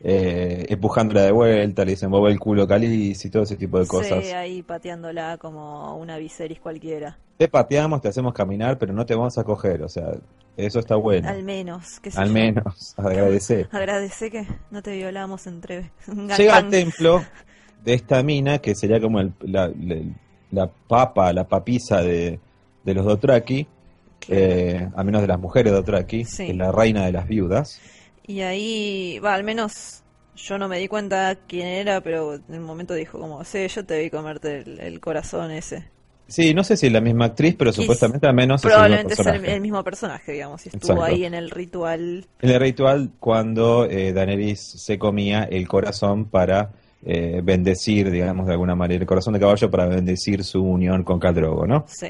[SPEAKER 1] eh, empujándola de vuelta, le dicen mueve el culo Khaleesi, todo ese tipo de cosas.
[SPEAKER 2] Sí, ahí pateándola como una Viserys cualquiera.
[SPEAKER 1] Te pateamos, te hacemos caminar, pero no te vamos a coger, o sea, eso está bueno.
[SPEAKER 2] Al menos. sé
[SPEAKER 1] Al menos, <laughs> agradecer. <laughs>
[SPEAKER 2] Agradece que no te violamos entre <laughs>
[SPEAKER 1] Llega al templo de esta mina, que sería como el- la, la- la papa, la papisa de, de los Dotraki, eh, a menos de las mujeres Dotraki,
[SPEAKER 2] Sí.
[SPEAKER 1] que es la reina de las viudas.
[SPEAKER 2] Y ahí, va, al menos yo no me di cuenta quién era, pero en un momento dijo como, sí, yo te vi comerte el, el corazón ese.
[SPEAKER 1] Sí, no sé si es la misma actriz, pero
[SPEAKER 2] Quis-
[SPEAKER 1] supuestamente al menos es el
[SPEAKER 2] Probablemente
[SPEAKER 1] mismo
[SPEAKER 2] es el,
[SPEAKER 1] personaje.
[SPEAKER 2] el mismo personaje, digamos, y estuvo
[SPEAKER 1] Exacto.
[SPEAKER 2] ahí en el ritual.
[SPEAKER 1] En el ritual, cuando eh, Daenerys se comía el corazón para eh, bendecir, digamos, de alguna manera, el corazón de caballo para bendecir su unión con Khal Drogo, ¿no?
[SPEAKER 2] Sí.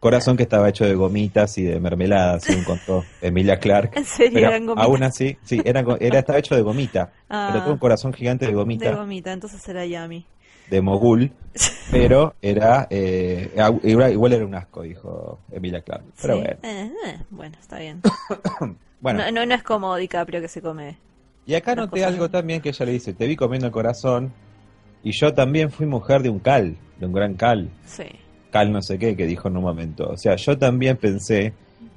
[SPEAKER 1] Corazón que estaba hecho de gomitas y de mermelada, según contó <laughs> Emilia Clark.
[SPEAKER 2] En serio,
[SPEAKER 1] Pero
[SPEAKER 2] eran gomitas.
[SPEAKER 1] aún así, sí, era, estaba hecho de gomita. <laughs>
[SPEAKER 2] Ah.
[SPEAKER 1] Pero tuvo un corazón gigante de
[SPEAKER 2] De
[SPEAKER 1] gomita,
[SPEAKER 2] gomita, entonces era Yami.
[SPEAKER 1] de mogul. <laughs> Pero era, eh, igual, era un asco, dijo Emilia Clark. Pero
[SPEAKER 2] Sí.
[SPEAKER 1] bueno.
[SPEAKER 2] Eh, eh, bueno, está bien. <coughs>
[SPEAKER 1] Bueno,
[SPEAKER 2] No, no, no es como DiCaprio que se come.
[SPEAKER 1] y acá noté algo también que ella le dice, te vi comiendo el corazón y yo también fui mujer de un cal, de un gran cal.
[SPEAKER 2] Sí.
[SPEAKER 1] Cal no sé qué, que dijo en un momento. O sea, yo también pensé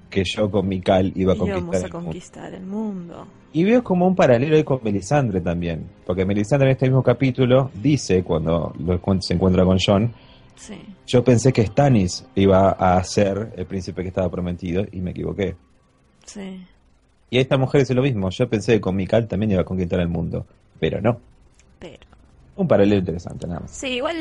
[SPEAKER 1] que yo con mi cal iba a conquistar
[SPEAKER 2] a
[SPEAKER 1] el mundo.
[SPEAKER 2] conquistar el mundo.
[SPEAKER 1] Y veo como un paralelo ahí con Melisandre también, porque Melisandre en este mismo capítulo dice, cuando lo se encuentra con John,
[SPEAKER 2] Sí.
[SPEAKER 1] yo pensé que Stannis iba a ser el príncipe que estaba prometido y me equivoqué.
[SPEAKER 2] Sí.
[SPEAKER 1] Y esta mujer dice lo mismo, yo pensé que con Mikal también iba a conquistar el mundo, pero no. Un paralelo interesante, nada más.
[SPEAKER 2] Sí, igual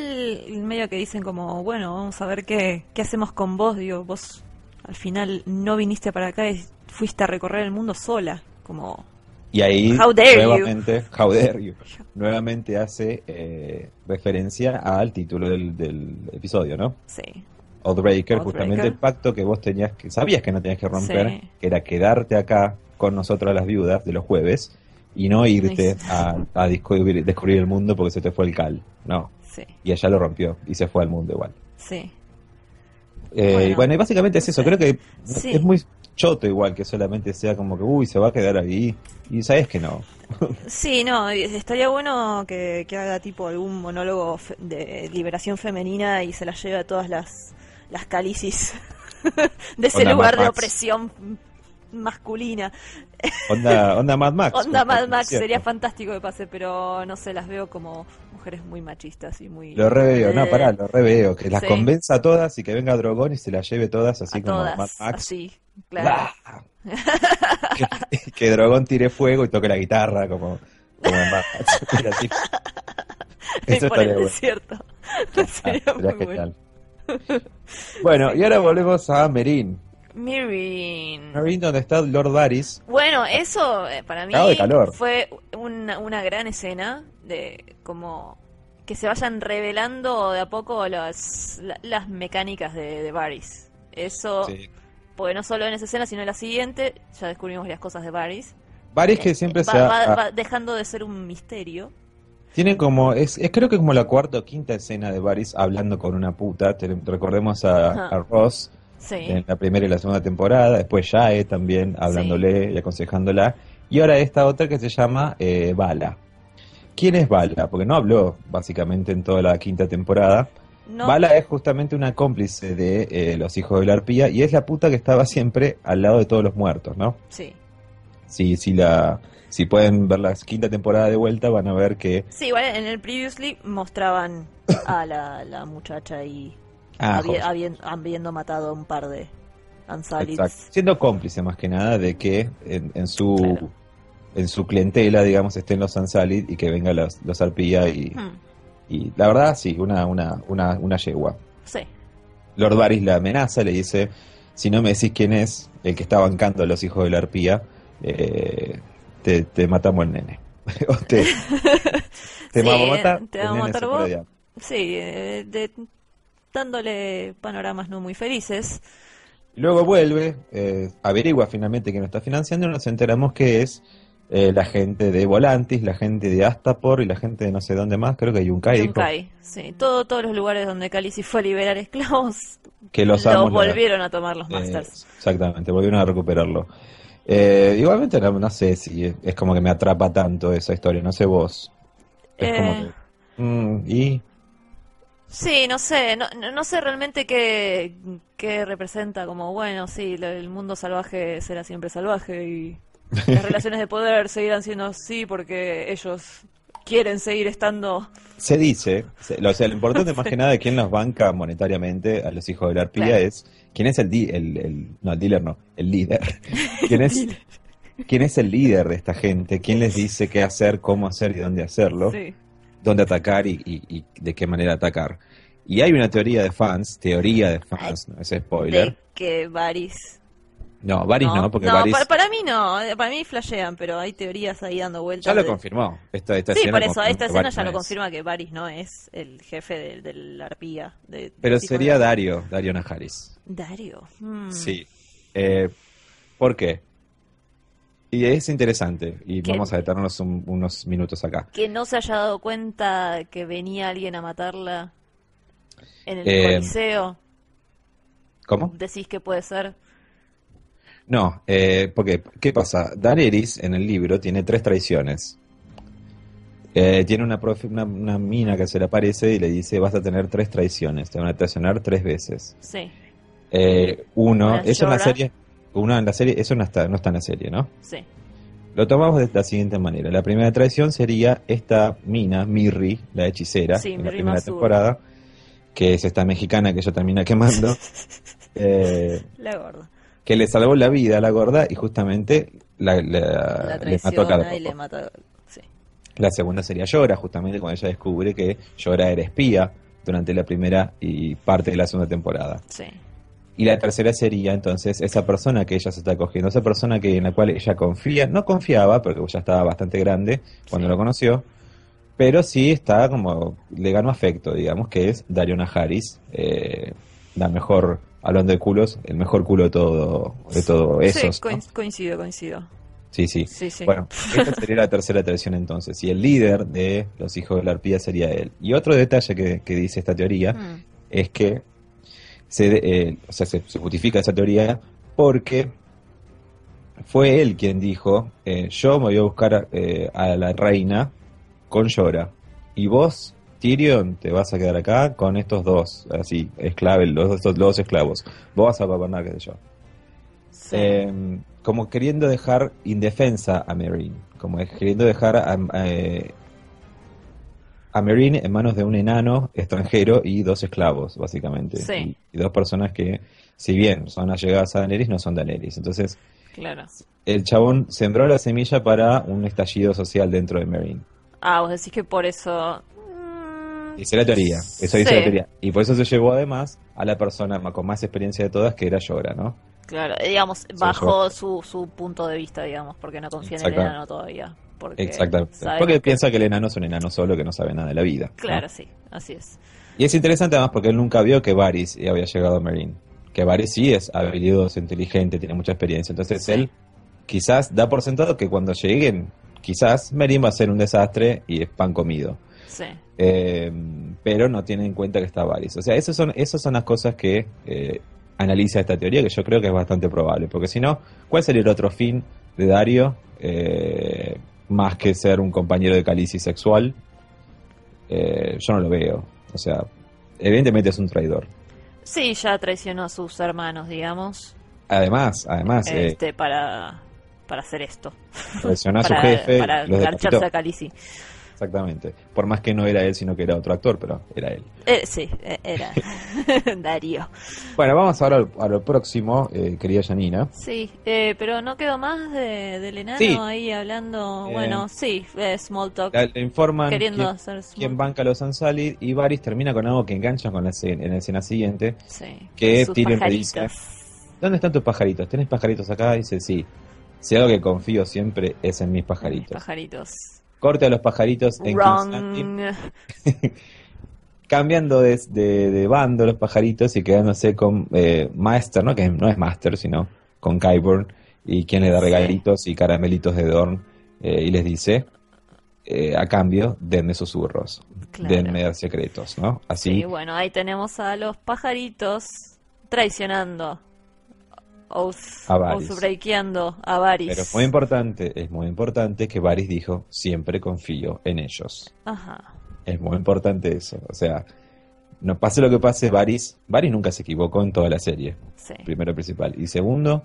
[SPEAKER 2] medio que dicen como, bueno, vamos a ver qué, qué hacemos con vos. Digo, vos al final no viniste para acá y fuiste a recorrer el mundo sola. Como,
[SPEAKER 1] Y ahí
[SPEAKER 2] How dare you.
[SPEAKER 1] nuevamente, how dare you, <laughs> nuevamente hace eh, referencia al título del, del episodio, ¿no?
[SPEAKER 2] sí.
[SPEAKER 1] Outbreaker,
[SPEAKER 2] Outbreaker.
[SPEAKER 1] justamente el pacto que vos tenías que, sabías que no tenías que romper,
[SPEAKER 2] Sí.
[SPEAKER 1] que era quedarte acá con nosotros las viudas de los jueves y no irte a, a descubrir, descubrir el mundo porque se te fue el cal. No.
[SPEAKER 2] Sí,
[SPEAKER 1] Y allá lo rompió y se fue al mundo igual.
[SPEAKER 2] sí.
[SPEAKER 1] Eh,
[SPEAKER 2] Bueno.
[SPEAKER 1] y bueno, básicamente es eso. Creo que
[SPEAKER 2] Sí.
[SPEAKER 1] es muy choto igual que solamente sea como que, uy, se va a quedar ahí. Y sabes que no. <laughs>
[SPEAKER 2] Sí, no, estaría bueno que, que haga tipo algún monólogo de liberación femenina y se las lleve a todas las, las calicis <laughs> de ese lugar de opresión masculina.
[SPEAKER 1] Onda, onda Mad Max.
[SPEAKER 2] Onda Mad Max
[SPEAKER 1] cierto.
[SPEAKER 2] sería fantástico que pase, pero no sé, las veo como mujeres muy machistas y muy...
[SPEAKER 1] Lo reveo, no,
[SPEAKER 2] Eh,
[SPEAKER 1] pará, lo reveo. Que las
[SPEAKER 2] Sí.
[SPEAKER 1] convenza a todas y que venga Dragón y se las lleve todas así
[SPEAKER 2] a
[SPEAKER 1] como
[SPEAKER 2] todas,
[SPEAKER 1] Mad Max.
[SPEAKER 2] así, claro.
[SPEAKER 1] ¡Bah! <laughs> que, que Drogon tire fuego y toque la guitarra como, como en. Así. <laughs>
[SPEAKER 2] Y <laughs>
[SPEAKER 1] Eso
[SPEAKER 2] por el
[SPEAKER 1] bueno. Ah,
[SPEAKER 2] Sería muy bueno.
[SPEAKER 1] Bueno, y ahora volvemos a Merin.
[SPEAKER 2] Mirin.
[SPEAKER 1] Merin, donde está Lord Varys.
[SPEAKER 2] Bueno, eso eh, para mí
[SPEAKER 1] de calor.
[SPEAKER 2] fue una, una gran escena de como que se vayan revelando de a poco las, la- las mecánicas de, de Varys. Eso,
[SPEAKER 1] Sí.
[SPEAKER 2] porque no solo en esa escena, sino en la siguiente, ya descubrimos las cosas de Varys.
[SPEAKER 1] Varys que siempre
[SPEAKER 2] va,
[SPEAKER 1] se
[SPEAKER 2] va-
[SPEAKER 1] ha-
[SPEAKER 2] va dejando de ser un misterio.
[SPEAKER 1] Tiene como, es, es creo que como la cuarta o quinta escena de Varys hablando con una puta. Te- recordemos a, a Ross
[SPEAKER 2] Sí.
[SPEAKER 1] en la primera y la segunda temporada, después Jae también hablándole y aconsejándola, y ahora esta otra que se llama eh, Bala. ¿Quién es Bala? Porque no habló básicamente en toda la quinta temporada.
[SPEAKER 2] No,
[SPEAKER 1] Bala es justamente una cómplice de eh, los hijos de la arpía y es la puta que estaba siempre al lado de todos los muertos, ¿no?
[SPEAKER 2] sí.
[SPEAKER 1] Si, si, la, si pueden ver la quinta temporada de vuelta van a ver que...
[SPEAKER 2] Sí, igual en el previously mostraban a la, la muchacha ahí
[SPEAKER 1] Ah,
[SPEAKER 2] habi- habien- habiendo matado a un par de Ansalids.
[SPEAKER 1] Exacto. Siendo cómplice más que nada de que en, en su
[SPEAKER 2] Claro.
[SPEAKER 1] en su clientela, digamos, estén los Sansalid y que vengan los, los Arpía y,
[SPEAKER 2] Hmm,
[SPEAKER 1] y la verdad sí, una, una, una, una yegua.
[SPEAKER 2] sí.
[SPEAKER 1] Lord Varys la amenaza, le dice, si no me decís quién es el que está bancando a los hijos de la arpía, eh, te, te matamos el nene. <laughs> o te, <laughs> te
[SPEAKER 2] Sí,
[SPEAKER 1] vamos a matar,
[SPEAKER 2] te vamos a matar vos. Sí, eh, de- dándole panoramas no muy felices.
[SPEAKER 1] Luego vuelve, eh, averigua finalmente quién lo está financiando y nos enteramos que es eh, la gente de Volantis, la gente de Astapor y la gente de no sé dónde más, creo que hay un dijo,
[SPEAKER 2] Yunkai, sí. Todo, todos los lugares donde Khaleesi fue a liberar esclavos, <laughs>
[SPEAKER 1] que los
[SPEAKER 2] lo
[SPEAKER 1] amos la-
[SPEAKER 2] volvieron a tomar los
[SPEAKER 1] Eh,
[SPEAKER 2] Masters.
[SPEAKER 1] exactamente, volvieron a recuperarlo. Eh, igualmente no, no sé si es, como que me atrapa tanto esa historia, no sé vos. Es como que... mm, y...
[SPEAKER 2] Sí, no sé, no, no, sé realmente qué, qué representa como, bueno, sí, el mundo salvaje será siempre salvaje y <laughs> las relaciones de poder seguirán siendo así porque ellos quieren seguir estando...
[SPEAKER 1] Se dice, se- lo- o sea, lo importante <laughs> más que nada de quién los banca monetariamente a los hijos de la arpía
[SPEAKER 2] Claro.
[SPEAKER 1] es quién es el, di- el, el- no, el dealer no, el líder. <laughs> ¿Quién es, quién es el líder de esta gente? ¿Quién les dice qué hacer, cómo hacer y dónde hacerlo?
[SPEAKER 2] Sí.
[SPEAKER 1] Dónde atacar y, y- y de qué manera atacar. Y hay una teoría de fans, teoría de fans, no es spoiler.
[SPEAKER 2] De que Varys...
[SPEAKER 1] No, Varys no, porque Varys
[SPEAKER 2] para, para mí no, eh, para mí flashean, pero hay teorías ahí dando vueltas.
[SPEAKER 1] ya lo
[SPEAKER 2] de-
[SPEAKER 1] confirmó. Esta, esta
[SPEAKER 2] Sí, por eso, esta escena
[SPEAKER 1] Varys
[SPEAKER 2] ya
[SPEAKER 1] no
[SPEAKER 2] lo
[SPEAKER 1] es.
[SPEAKER 2] confirma que Varys no es el jefe de, de la arpía. de-
[SPEAKER 1] Pero sería Dario, Dario Najaris.
[SPEAKER 2] Dario. mm.
[SPEAKER 1] Sí. Eh, ¿Por qué? Y es interesante, y vamos a detenernos un- unos minutos acá.
[SPEAKER 2] Que no se haya dado cuenta que venía alguien a matarla en el
[SPEAKER 1] Eh,
[SPEAKER 2] coliseo.
[SPEAKER 1] ¿Cómo?
[SPEAKER 2] Decís que puede ser.
[SPEAKER 1] No, eh, porque, ¿qué pasa? Daenerys en el libro tiene tres traiciones. Eh, tiene una, profe- una, una mina que se le aparece y le dice, vas a tener tres traiciones, te van a traicionar tres veces.
[SPEAKER 2] Sí,
[SPEAKER 1] Eh, uno,
[SPEAKER 2] Una
[SPEAKER 1] la
[SPEAKER 2] llora.
[SPEAKER 1] serie, una en la serie, eso no está, no está en la serie, ¿no?
[SPEAKER 2] sí.
[SPEAKER 1] Lo tomamos de la siguiente manera. La primera traición sería esta mina, Mirri, la hechicera,
[SPEAKER 2] Sí,
[SPEAKER 1] en la primera
[SPEAKER 2] Masur.
[SPEAKER 1] temporada, que es esta mexicana que ella termina quemando, <laughs> eh,
[SPEAKER 2] La gorda.
[SPEAKER 1] que le salvó la vida a la gorda y justamente la, la-
[SPEAKER 2] La
[SPEAKER 1] le mató a cada
[SPEAKER 2] traiciona y le
[SPEAKER 1] poco.
[SPEAKER 2] mata. Sí.
[SPEAKER 1] La segunda sería Llora, justamente cuando ella descubre que Llora era espía durante la primera y parte de la segunda temporada.
[SPEAKER 2] Sí.
[SPEAKER 1] Y la tercera sería entonces esa persona que ella se está cogiendo, esa persona que en la cual ella confía, no confiaba, porque ya estaba bastante grande cuando
[SPEAKER 2] Sí.
[SPEAKER 1] lo conoció, pero sí está como, le ganó afecto, digamos, que es Dariona Harris, eh, la mejor, hablando de culos, el mejor culo de todo, de todo esos.
[SPEAKER 2] sí, coincido, coincido.
[SPEAKER 1] Sí, sí.
[SPEAKER 2] Sí, sí.
[SPEAKER 1] Bueno, esta sería la tercera traición entonces. Y el líder de los hijos de la arpía sería él. Y otro detalle que, que dice esta teoría
[SPEAKER 2] Mm,
[SPEAKER 1] es que se, eh, o sea, se, se justifica esa teoría porque fue él quien dijo, eh, yo me voy a buscar eh, a la reina con Llora. Y vos, Tyrion, te vas a quedar acá con estos dos, así, esclavos, los, estos dos esclavos. Vos vas a gobernar, qué sé yo.
[SPEAKER 2] sí.
[SPEAKER 1] Eh, como queriendo dejar indefensa a Meereen, como queriendo dejar a, eh, a Meereen en manos de un enano extranjero y dos esclavos, básicamente.
[SPEAKER 2] Sí.
[SPEAKER 1] Y, y dos personas que, si bien son allegadas a Daenerys, no son Daenerys. Entonces,
[SPEAKER 2] Claro.
[SPEAKER 1] El chabón sembró la semilla para un estallido social dentro de Marine.
[SPEAKER 2] Ah, vos decís que por eso... mm,
[SPEAKER 1] Esa es la teoría, eso dice
[SPEAKER 2] Sí.
[SPEAKER 1] la teoría. Y por eso se llevó además a la persona con más experiencia de todas, que era Llora, ¿no?
[SPEAKER 2] Claro, eh, digamos, bajo su, su punto de vista, digamos, porque no confía en el enano todavía. Porque
[SPEAKER 1] Exactamente. Porque
[SPEAKER 2] que-
[SPEAKER 1] piensa que el enano es un enano solo que no sabe nada de la vida. ¿no?
[SPEAKER 2] Claro, sí, así es.
[SPEAKER 1] Y es interesante además porque él nunca vio que Varys había llegado a Marine. Que Varys sí es habilidoso, inteligente, tiene mucha experiencia. Entonces
[SPEAKER 2] Sí.
[SPEAKER 1] él quizás da por sentado que cuando lleguen, quizás Marine va a ser un desastre y es pan comido.
[SPEAKER 2] Sí,
[SPEAKER 1] Eh, pero no tiene en cuenta que está Varys. O sea, esas son, esas son las cosas que eh, analiza esta teoría, que yo creo que es bastante probable. Porque si no, ¿cuál sería el otro fin de Dario? Eh, más que ser un compañero de Calici sexual. Eh, yo no lo veo. O sea, evidentemente es un traidor.
[SPEAKER 2] sí, ya traicionó a sus hermanos, digamos,
[SPEAKER 1] Además, además, eh,
[SPEAKER 2] este, para, para hacer esto.
[SPEAKER 1] traicionó a su jefe,
[SPEAKER 2] para
[SPEAKER 1] decapitó.
[SPEAKER 2] a Khaleesi.
[SPEAKER 1] Exactamente. Por más que no era él, sino que era otro actor, pero era él.
[SPEAKER 2] Eh, sí, eh, era <laughs> Darío.
[SPEAKER 1] Bueno, vamos ahora a lo próximo, eh, querida Janina.
[SPEAKER 2] Sí, eh, pero no quedó más de, del enano
[SPEAKER 1] Sí.
[SPEAKER 2] ahí hablando.
[SPEAKER 1] Eh,
[SPEAKER 2] bueno, sí, eh, small talk.
[SPEAKER 1] La- le informan
[SPEAKER 2] queriendo
[SPEAKER 1] quién,
[SPEAKER 2] hacer small
[SPEAKER 1] quién banca los Ansalid y Varys termina con algo que engancha con la escena, en la escena siguiente.
[SPEAKER 2] Sí,
[SPEAKER 1] que Tyrion le
[SPEAKER 2] pajaritos.
[SPEAKER 1] dice, ¿Dónde están tus pajaritos? ¿Tenés pajaritos acá? Dice, sí. Si algo que confío siempre es en mis
[SPEAKER 2] Mis
[SPEAKER 1] pajaritos. Corte a los pajaritos en <laughs> cambiando de, de- de bando los pajaritos y quedándose con eh, Maester, ¿no? Que no es Master, sino con Kyburn, y quien le da regalitos y caramelitos de Dorn, eh, y les dice, eh, a cambio, denme susurros,
[SPEAKER 2] Claro.
[SPEAKER 1] denme secretos, ¿no? Así,
[SPEAKER 2] Sí, bueno, ahí tenemos a los pajaritos traicionando. Oath,
[SPEAKER 1] A Varys.
[SPEAKER 2] a Varys.
[SPEAKER 1] pero es muy importante, es muy importante que Varys dijo, siempre confío en ellos.
[SPEAKER 2] Ajá.
[SPEAKER 1] Es muy importante eso, o sea, no pase lo que pase, Varys, Varys nunca se equivocó en toda la serie.
[SPEAKER 2] Sí.
[SPEAKER 1] primero principal. Y segundo,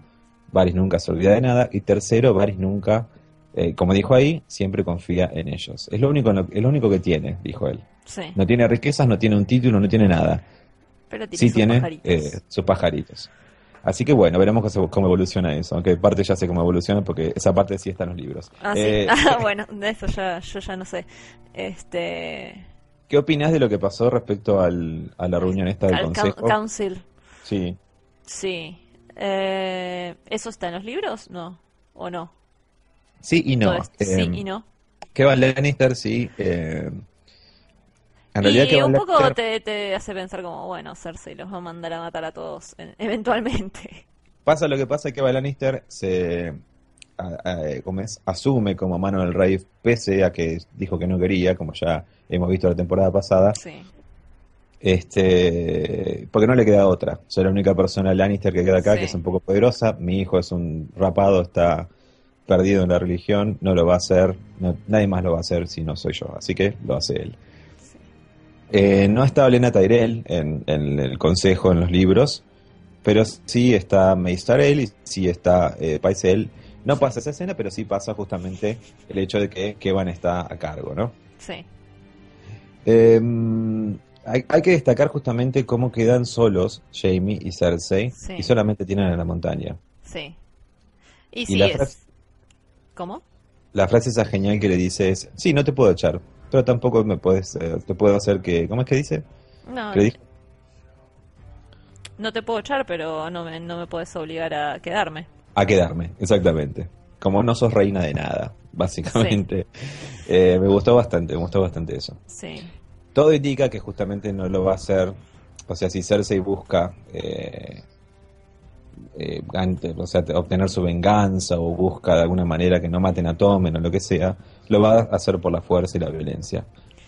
[SPEAKER 1] Varys nunca se olvida de nada. Y tercero, Varys nunca, eh, como dijo ahí, siempre confía en ellos. Es lo único, es lo único que tiene, dijo él.
[SPEAKER 2] Sí.
[SPEAKER 1] No tiene riquezas, no tiene un título, no tiene nada.
[SPEAKER 2] Pero tiene
[SPEAKER 1] Sí
[SPEAKER 2] sus
[SPEAKER 1] tiene
[SPEAKER 2] pajaritos.
[SPEAKER 1] eh, sus pajaritos. Así que bueno, veremos cómo, evoluciona eso. Aunque parte ya sé cómo evoluciona porque esa parte sí está en los libros.
[SPEAKER 2] Ah, sí.
[SPEAKER 1] Eh, <laughs>
[SPEAKER 2] Ah, <laughs> bueno, de eso ya, yo ya no sé. Este.
[SPEAKER 1] ¿Qué opinas de lo que pasó respecto al, a la reunión esta del
[SPEAKER 2] al
[SPEAKER 1] consejo?
[SPEAKER 2] Council.
[SPEAKER 1] Sí.
[SPEAKER 2] Sí. Eh, ¿Eso está en los libros? No. ¿O no?
[SPEAKER 1] Sí y no.
[SPEAKER 2] Sí
[SPEAKER 1] Eh,
[SPEAKER 2] y no.
[SPEAKER 1] Kevan Lannister sí. eh, en realidad
[SPEAKER 2] y
[SPEAKER 1] Kevan
[SPEAKER 2] un poco te, te hace pensar como, bueno, Cersei los va a mandar a matar a todos <laughs> eventualmente.
[SPEAKER 1] Pasa lo que pasa que Lannister se a- a- ¿cómo es? asume como mano del rey, pese a que dijo que no quería, como ya hemos visto la temporada pasada,
[SPEAKER 2] Sí.
[SPEAKER 1] este porque no le queda otra. Soy la única persona Lannister que queda acá
[SPEAKER 2] Sí.
[SPEAKER 1] que es un poco poderosa. Mi hijo es un rapado, está perdido en la religión, no lo va a hacer, no- nadie más lo va a hacer si no soy yo, así que lo hace él. Eh, no está Olenna Tyrell en, en el consejo, en los libros, pero sí está Mace Tyrell y sí está eh, Pycelle. No pasa esa escena, pero sí pasa justamente el hecho de que Kevan está a cargo, ¿no?
[SPEAKER 2] Sí.
[SPEAKER 1] Eh, hay, hay que destacar justamente cómo quedan solos Jamie y Cersei
[SPEAKER 2] Sí.
[SPEAKER 1] y solamente tienen a la montaña.
[SPEAKER 2] Sí. Y,
[SPEAKER 1] Y
[SPEAKER 2] sí
[SPEAKER 1] la
[SPEAKER 2] es.
[SPEAKER 1] frase-
[SPEAKER 2] ¿Cómo?
[SPEAKER 1] La frase esa genial que le dice es, sí, no te puedo echar, pero tampoco me puedes, eh, te puedo hacer que, ¿cómo es que dice?
[SPEAKER 2] No,
[SPEAKER 1] Que
[SPEAKER 2] no te puedo echar, pero no me, no me puedes obligar a quedarme.
[SPEAKER 1] a quedarme, exactamente. Como no sos reina de nada, <laughs> básicamente. Eh, me gustó bastante, me gustó bastante eso.
[SPEAKER 2] Sí.
[SPEAKER 1] Todo indica que justamente no lo va a hacer. O sea, si Cersei busca eh, eh, o sea, obtener su venganza o busca de alguna manera que no maten a Tommen o lo que sea, lo va a hacer por la fuerza y la violencia.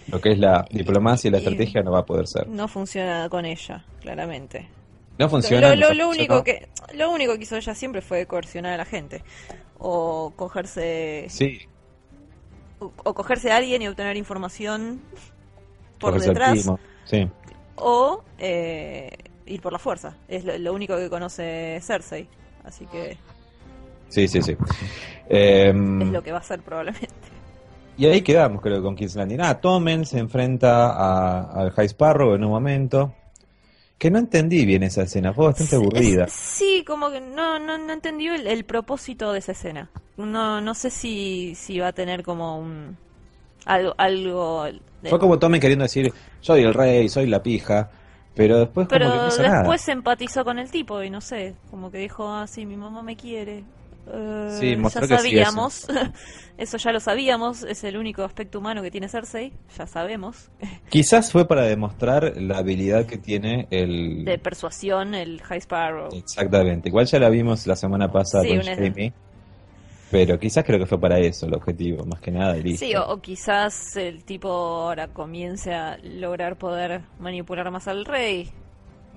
[SPEAKER 1] Lo que es la diplomacia y la estrategia no va a poder ser.
[SPEAKER 2] No funciona con ella, claramente.
[SPEAKER 1] No funciona.
[SPEAKER 2] Lo, lo- lo único que lo único que hizo ella siempre fue coercionar a la gente o cogerse
[SPEAKER 1] Sí,
[SPEAKER 2] o, o cogerse a alguien y obtener información por
[SPEAKER 1] cogerse
[SPEAKER 2] detrás
[SPEAKER 1] Sí.
[SPEAKER 2] o eh, ir por la fuerza. Es lo, lo único que conoce Cersei, así que
[SPEAKER 1] Sí, sí, sí. Em,
[SPEAKER 2] es lo que va a hacer probablemente.
[SPEAKER 1] Y ahí quedamos, creo, con King's Landing. Ah, Tommen se enfrenta a- al High Sparrow en un momento. que no entendí bien esa escena, fue bastante aburrida.
[SPEAKER 2] Es- sí, como que no, no, no entendí el, el propósito de esa escena. No, no sé si, si va a tener como un algo, algo de-
[SPEAKER 1] Fue como Tommy queriendo decir, soy el rey, soy la pija, pero después como
[SPEAKER 2] pero
[SPEAKER 1] que no hizo nada.
[SPEAKER 2] después empatizó con el tipo y no sé, como que dijo, ah, sí, mi mamá me quiere. Eh,
[SPEAKER 1] Sí,
[SPEAKER 2] ya
[SPEAKER 1] sí,
[SPEAKER 2] sabíamos, <laughs> eso ya lo sabíamos, es el único aspecto humano que tiene Cersei, ya sabemos. <laughs>
[SPEAKER 1] Quizás fue para demostrar la habilidad que tiene el...
[SPEAKER 2] De persuasión, el High Sparrow.
[SPEAKER 1] Exactamente, igual ya la vimos la semana pasada
[SPEAKER 2] Sí,
[SPEAKER 1] con Jamie, pero quizás creo que fue para eso el objetivo, más que nada, y listo.
[SPEAKER 2] Sí, o, o quizás el tipo ahora comience a lograr poder manipular más al rey.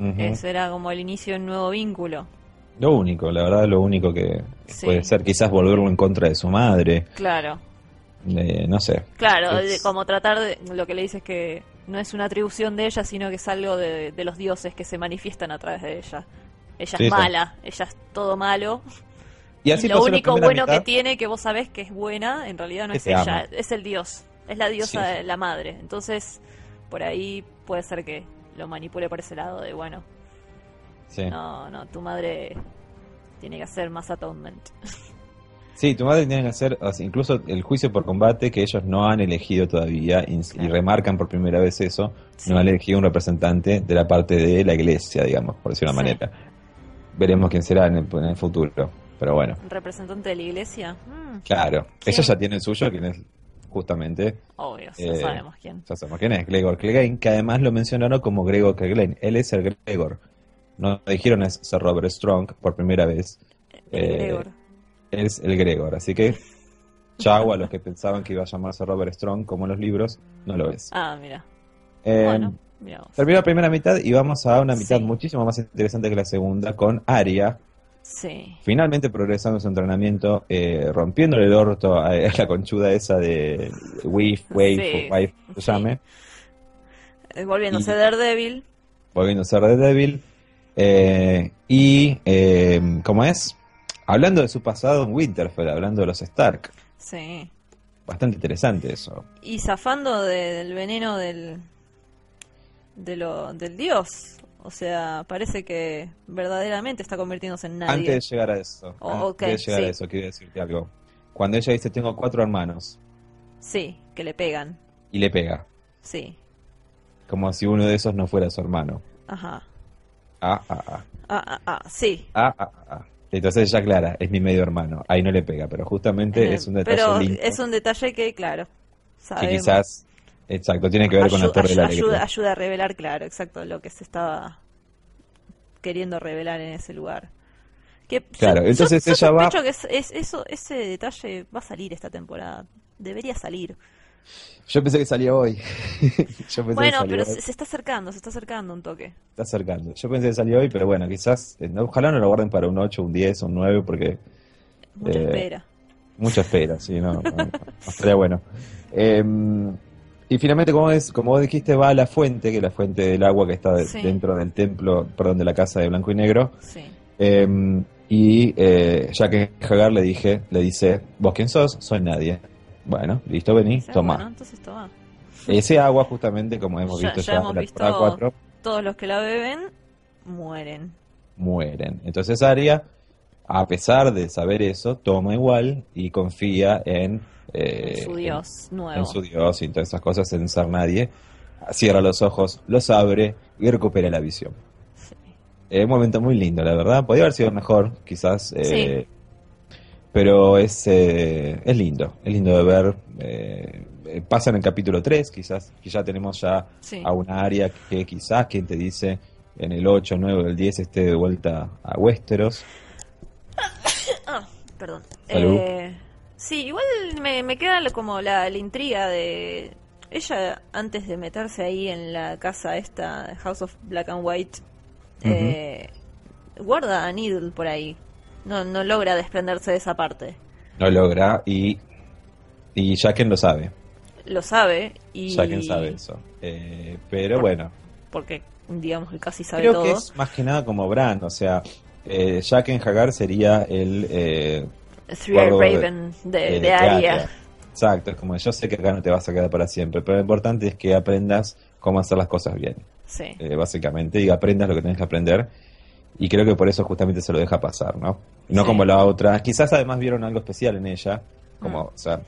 [SPEAKER 1] Ujú.
[SPEAKER 2] Ese era como el inicio de un nuevo vínculo.
[SPEAKER 1] Lo único, la verdad, lo único que
[SPEAKER 2] Sí.
[SPEAKER 1] puede ser, quizás volverlo en contra de su madre,
[SPEAKER 2] Claro,
[SPEAKER 1] eh, no sé.
[SPEAKER 2] claro,
[SPEAKER 1] Es-
[SPEAKER 2] como tratar de... Lo que le dice es que no es una atribución de ella, sino que es algo de, de los dioses que se manifiestan a través de ella. Ella
[SPEAKER 1] Sí,
[SPEAKER 2] es
[SPEAKER 1] sí.
[SPEAKER 2] mala, ella es todo malo.
[SPEAKER 1] Y así
[SPEAKER 2] y lo único bueno que tiene, que vos sabés que es buena, en realidad no es ella,
[SPEAKER 1] ama.
[SPEAKER 2] es el dios. Es la diosa,
[SPEAKER 1] Sí.
[SPEAKER 2] la madre. Entonces, por ahí puede ser que lo manipule por ese lado de, bueno,
[SPEAKER 1] Sí.
[SPEAKER 2] no, no, tu madre tiene que hacer más atonement. <laughs>
[SPEAKER 1] Sí, tu madre tiene que hacer, incluso el juicio por combate que ellos no han elegido todavía, y, remarcan por primera vez eso,
[SPEAKER 2] Sí.
[SPEAKER 1] no han elegido un representante de la parte de la iglesia, digamos, por decirlo de una
[SPEAKER 2] Sí.
[SPEAKER 1] manera. Veremos quién será en el, en el futuro, pero bueno,
[SPEAKER 2] ¿Un representante de la iglesia? Mm,
[SPEAKER 1] claro,
[SPEAKER 2] ¿Quién?
[SPEAKER 1] ellos ya tienen el suyo, quien es justamente,
[SPEAKER 2] obvio, ya
[SPEAKER 1] Eh,
[SPEAKER 2] sabemos quién.
[SPEAKER 1] ya sabemos quién es, Gregor Clegane, que además lo mencionaron como Gregor Clegane, él es el Gregor, no dijeron es Sir Robert Strong por primera vez,
[SPEAKER 2] El
[SPEAKER 1] eh,
[SPEAKER 2] Gregor.
[SPEAKER 1] es el Gregor. Así que, <laughs> chau a los que pensaban que iba a llamarse Robert Strong como en los libros, no lo es.
[SPEAKER 2] Ah, mira.
[SPEAKER 1] Eh,
[SPEAKER 2] bueno, mira.
[SPEAKER 1] Terminó la primera mitad y vamos a una mitad
[SPEAKER 2] Sí.
[SPEAKER 1] muchísimo más interesante que la segunda, con Arya
[SPEAKER 2] Sí.
[SPEAKER 1] finalmente progresando en su entrenamiento, eh, rompiéndole el orto a, <laughs> a la conchuda esa de Wife, Wave,
[SPEAKER 2] Sí,
[SPEAKER 1] o Wife, se llame,
[SPEAKER 2] Eh, Volviéndose
[SPEAKER 1] Y-
[SPEAKER 2] Daredevil.
[SPEAKER 1] volviendo a ser de débil. Eh, y, eh, ¿cómo es? Hablando de su pasado en Winterfell, hablando de los Stark.
[SPEAKER 2] Sí.
[SPEAKER 1] Bastante interesante eso.
[SPEAKER 2] Y zafando de- del veneno del, de lo, del dios. O sea, parece que verdaderamente está convirtiéndose en nadie.
[SPEAKER 1] Antes de llegar a eso,
[SPEAKER 2] Oh,
[SPEAKER 1] antes de llegar
[SPEAKER 2] sí.
[SPEAKER 1] a eso, quiero decirte algo. Cuando ella dice tengo cuatro hermanos
[SPEAKER 2] Sí, que le pegan.
[SPEAKER 1] y le pega,
[SPEAKER 2] Sí.
[SPEAKER 1] como si uno de esos no fuera su hermano.
[SPEAKER 2] Ajá.
[SPEAKER 1] Ah, ah, ah,
[SPEAKER 2] Ah, ah, ah. Sí.
[SPEAKER 1] ah, ah, ah. Entonces ella aclara, es mi medio hermano. Ahí no le pega, pero justamente
[SPEAKER 2] Eh,
[SPEAKER 1] es un detalle
[SPEAKER 2] Pero
[SPEAKER 1] lindo
[SPEAKER 2] es un detalle que, claro,
[SPEAKER 1] que quizás, exacto, tiene que ver con la Torre de la
[SPEAKER 2] ayuda, ayuda a revelar, claro, exacto, lo que se estaba queriendo revelar en ese lugar. Que
[SPEAKER 1] Claro, entonces
[SPEAKER 2] yo
[SPEAKER 1] ella va-
[SPEAKER 2] que es, es- eso, ese detalle va a salir esta temporada. Debería salir.
[SPEAKER 1] Yo pensé que salía hoy. <laughs> Yo pensé que
[SPEAKER 2] Bueno, pero
[SPEAKER 1] hoy.
[SPEAKER 2] se, está acercando, se está acercando un toque.
[SPEAKER 1] Está acercando. Yo pensé que salía hoy, pero bueno, quizás, eh, no- ojalá no lo guarden para un 8, un 10, un 9, porque
[SPEAKER 2] Mucha
[SPEAKER 1] Eh,
[SPEAKER 2] espera.
[SPEAKER 1] Mucha espera, sí, no, estaría bueno. Eh, y finalmente, como, es, como vos dijiste, va a la fuente, que es la fuente del agua que está de-
[SPEAKER 2] Sí.
[SPEAKER 1] dentro del templo, perdón, de la casa de blanco y negro.
[SPEAKER 2] Sí.
[SPEAKER 1] Eh, y eh, ya que Hagar le dije, le dice, ¿vos quién sos? Soy nadie. Bueno, listo, vení, toma.
[SPEAKER 2] Bueno, entonces toma.
[SPEAKER 1] Ese agua, justamente, como hemos
[SPEAKER 2] Ya-
[SPEAKER 1] visto
[SPEAKER 2] ya
[SPEAKER 1] ya,
[SPEAKER 2] hemos
[SPEAKER 1] en la
[SPEAKER 2] visto-
[SPEAKER 1] temporada 4,
[SPEAKER 2] Todos los que la beben mueren.
[SPEAKER 1] mueren. Entonces Arya, a pesar de saber eso, toma igual y confía en, eh,
[SPEAKER 2] En su dios nuevo.
[SPEAKER 1] en su dios y en todas esas cosas, en ser nadie. Cierra los ojos, los abre y recupera la visión.
[SPEAKER 2] Sí.
[SPEAKER 1] Es un momento muy lindo, la verdad. Podría haber sido mejor, quizás. eh, Pero es, eh, es lindo, es lindo de ver. eh, eh, pasa en el capítulo 3, quizás, que ya tenemos ya
[SPEAKER 2] Sí.
[SPEAKER 1] a una área que quizás, quien te dice, en el 8, 9 o el 10 esté de vuelta a Westeros. <coughs>
[SPEAKER 2] Ah, perdón. Eh, sí, igual me, me queda como la, la intriga de ella antes de meterse ahí en la casa esta, House of Black and White, eh, guarda a Needle por ahí. No, no logra desprenderse de esa parte.
[SPEAKER 1] No logra y, y Jaqen lo sabe.
[SPEAKER 2] Lo sabe y...
[SPEAKER 1] Jaqen sabe eso. Eh, pero bueno,
[SPEAKER 2] Porque, digamos, que casi sabe
[SPEAKER 1] creo
[SPEAKER 2] todo.
[SPEAKER 1] que es más que nada como Bran. O sea, eh, Jaqen Hagar sería el. Eh, de-
[SPEAKER 2] Raven de,
[SPEAKER 1] eh,
[SPEAKER 2] de Arya.
[SPEAKER 1] Exacto, es como yo sé que acá no te vas a quedar para siempre, pero lo importante es que aprendas cómo hacer las cosas bien.
[SPEAKER 2] Sí.
[SPEAKER 1] eh, básicamente, y aprendas lo que tenés que aprender. Y creo que por eso justamente se lo deja pasar, ¿no? No
[SPEAKER 2] Sí.
[SPEAKER 1] como la otra. Quizás además vieron algo especial en ella, como,
[SPEAKER 2] Mm.
[SPEAKER 1] o sea,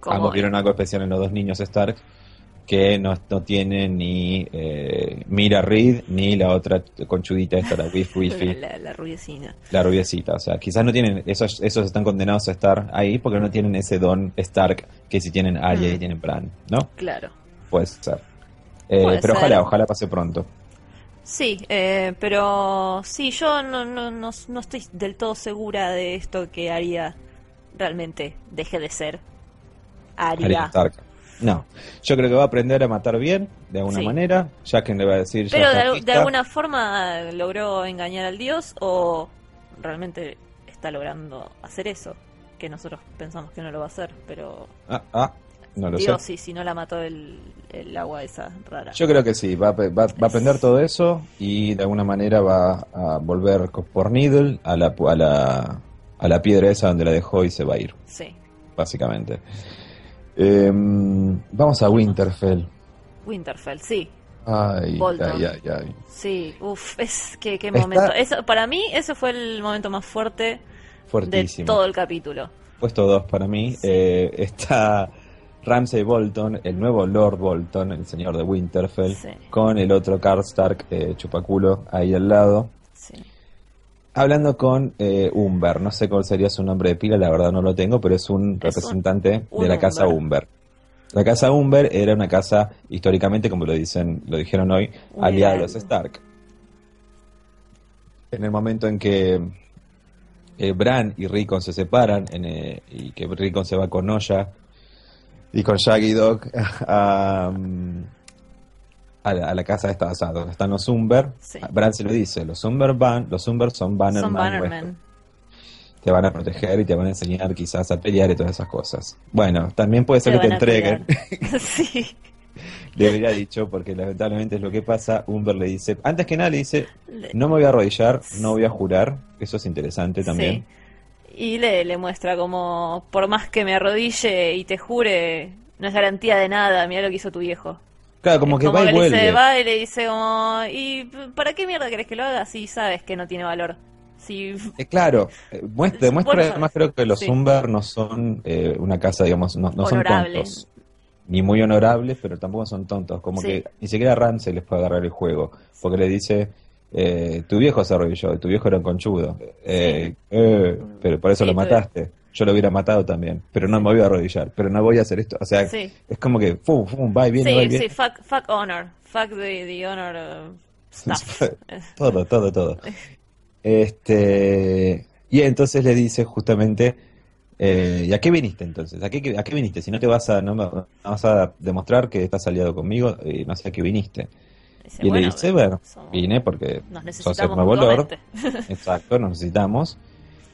[SPEAKER 2] Como-
[SPEAKER 1] ambos vieron algo especial en los dos niños Stark, que no, no tienen ni eh, Mira Reed, ni la otra conchudita esta, la Wif <laughs> Wifi,
[SPEAKER 2] la, la rubiecina.
[SPEAKER 1] la rubiecita. O sea, quizás no tienen, esos, esos están condenados a estar ahí porque no tienen ese don Stark que si tienen Arya y
[SPEAKER 2] Mm.
[SPEAKER 1] tienen Bran, ¿no?
[SPEAKER 2] Claro.
[SPEAKER 1] Puede ser. Eh, pero
[SPEAKER 2] ser.
[SPEAKER 1] ojalá, ojalá pase pronto.
[SPEAKER 2] Sí, eh, pero sí, yo no, no, no, no estoy del todo segura de esto que Aria realmente deje de ser
[SPEAKER 1] Arya. Stark. No, yo creo que va a aprender a matar bien, de alguna
[SPEAKER 2] Sí.
[SPEAKER 1] manera. Jaqen le va a decir. ya
[SPEAKER 2] Pero de, de alguna forma logró engañar al dios o realmente está logrando hacer eso, que nosotros pensamos que no lo va a hacer, pero
[SPEAKER 1] Ah, ah, no lo
[SPEAKER 2] digo,
[SPEAKER 1] sé.
[SPEAKER 2] sí, si no la mató el, el agua esa rara.
[SPEAKER 1] Yo creo que sí, va, va- va a aprender todo eso y de alguna manera va a volver por Needle a la, a la, a la piedra esa donde la dejó y se va a ir,
[SPEAKER 2] Sí,
[SPEAKER 1] básicamente. Em, vamos a Winterfell.
[SPEAKER 2] Winterfell, sí,
[SPEAKER 1] Ay, ay, ay, ay.
[SPEAKER 2] sí, uff, es que qué momento. Eso, para mí ese fue el momento más fuerte de
[SPEAKER 1] Fuertísimo.
[SPEAKER 2] todo el capítulo.
[SPEAKER 1] Puesto dos para mí.
[SPEAKER 2] Sí.
[SPEAKER 1] Eh, está Ramsay Bolton, el nuevo Lord Bolton, el señor de Winterfell,
[SPEAKER 2] Sí.
[SPEAKER 1] con el otro Karl Stark, eh, chupaculo, ahí al lado.
[SPEAKER 2] Sí.
[SPEAKER 1] Hablando con eh, Umber, no sé cuál sería su nombre de pila, la verdad no lo tengo, pero es un
[SPEAKER 2] Es
[SPEAKER 1] representante
[SPEAKER 2] un-
[SPEAKER 1] de la casa
[SPEAKER 2] Umber.
[SPEAKER 1] Umber. La casa Umber era una casa históricamente, como lo dicen, lo dijeron hoy, aliada de los Stark. En el momento en que eh, Bran y Rickon se separan en, eh, y que Rickon se va con Oya y con Shaggy Dog <laughs> a, a la, a la casa de esta, o sea, donde están los Umber,
[SPEAKER 2] Sí.
[SPEAKER 1] Bran se lo dice, los Umber van, los Umber son Bannerman,
[SPEAKER 2] Son. Bannerman.
[SPEAKER 1] te van a proteger y te van a enseñar quizás a pelear y todas esas cosas. Bueno, también puede ser
[SPEAKER 2] Te
[SPEAKER 1] que te entreguen, <laughs>
[SPEAKER 2] sí.
[SPEAKER 1] le hubiera dicho, porque lamentablemente es lo que pasa, Umber le dice, antes que nada le dice, no me voy a arrodillar, no voy a jurar, eso es interesante también.
[SPEAKER 2] Sí. Y le, le muestra como, por más que me arrodille y te jure, no es garantía de nada, mira lo que hizo tu viejo.
[SPEAKER 1] Claro, como
[SPEAKER 2] Es
[SPEAKER 1] que va y vuelve.
[SPEAKER 2] dice, va y le dice como, ¿y para qué mierda querés que lo haga si sabes que no tiene valor? Si,
[SPEAKER 1] Eh, claro, eh, muestra,
[SPEAKER 2] lo sabes.
[SPEAKER 1] además creo que los
[SPEAKER 2] Sí.
[SPEAKER 1] Umber no son eh, una casa, digamos, no, no son tontos. Ni muy honorables, pero tampoco son tontos. Como
[SPEAKER 2] Sí.
[SPEAKER 1] que ni siquiera Ramsey les puede agarrar el juego. Porque le dice, eh, tu viejo se arrodilló, tu viejo era un conchudo. Eh, eh, pero por eso
[SPEAKER 2] Sí,
[SPEAKER 1] lo mataste. Yo lo hubiera matado también. Pero no me voy a arrodillar. Pero no voy a hacer esto. O sea,
[SPEAKER 2] Sí.
[SPEAKER 1] es como que, fum, fum, va y viene, va y
[SPEAKER 2] sí,
[SPEAKER 1] viene.
[SPEAKER 2] sí, fuck, fuck honor, fuck the, the honor uh, <laughs> stuff. <laughs>
[SPEAKER 1] Todo, todo, todo. Este, y entonces le dice justamente, eh, ¿y a qué viniste entonces? ¿A qué, a qué viniste? Si no te vas a, no me- no vas a demostrar que estás aliado conmigo, eh, no sé a qué viniste.
[SPEAKER 2] Dice,
[SPEAKER 1] Y le dice, bueno,
[SPEAKER 2] somos-
[SPEAKER 1] vine porque
[SPEAKER 2] nos
[SPEAKER 1] sos el nuevo Lord. <laughs> Exacto, nos necesitamos.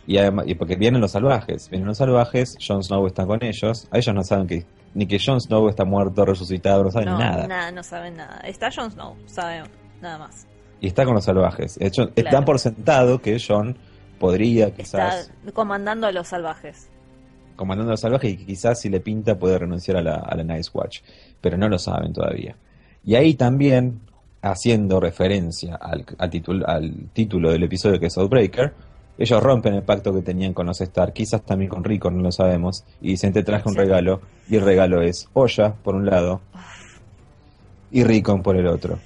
[SPEAKER 1] Y además, y porque vienen los salvajes, vienen los salvajes, Jon Snow está con ellos, a ellos no saben que, ni que Jon Snow está muerto, resucitado, no saben
[SPEAKER 2] no,
[SPEAKER 1] nada.
[SPEAKER 2] no saben nada. Está Jon Snow, sabe nada más.
[SPEAKER 1] Y está con los salvajes. De hecho,
[SPEAKER 2] Claro.
[SPEAKER 1] dan por sentado que Jon podría
[SPEAKER 2] Está
[SPEAKER 1] quizás
[SPEAKER 2] comandando a los salvajes.
[SPEAKER 1] comandando a los salvajes y quizás si le pinta puede renunciar a la, a la Nice Watch, pero no lo saben todavía. Y ahí también, haciendo referencia al, al, título, al título del episodio que es Outbreaker, ellos rompen el pacto que tenían con los Stark, quizás también con Rico, no lo sabemos, y dicen te traje un regalo, y el regalo es Olla por un lado y Rickon por el otro.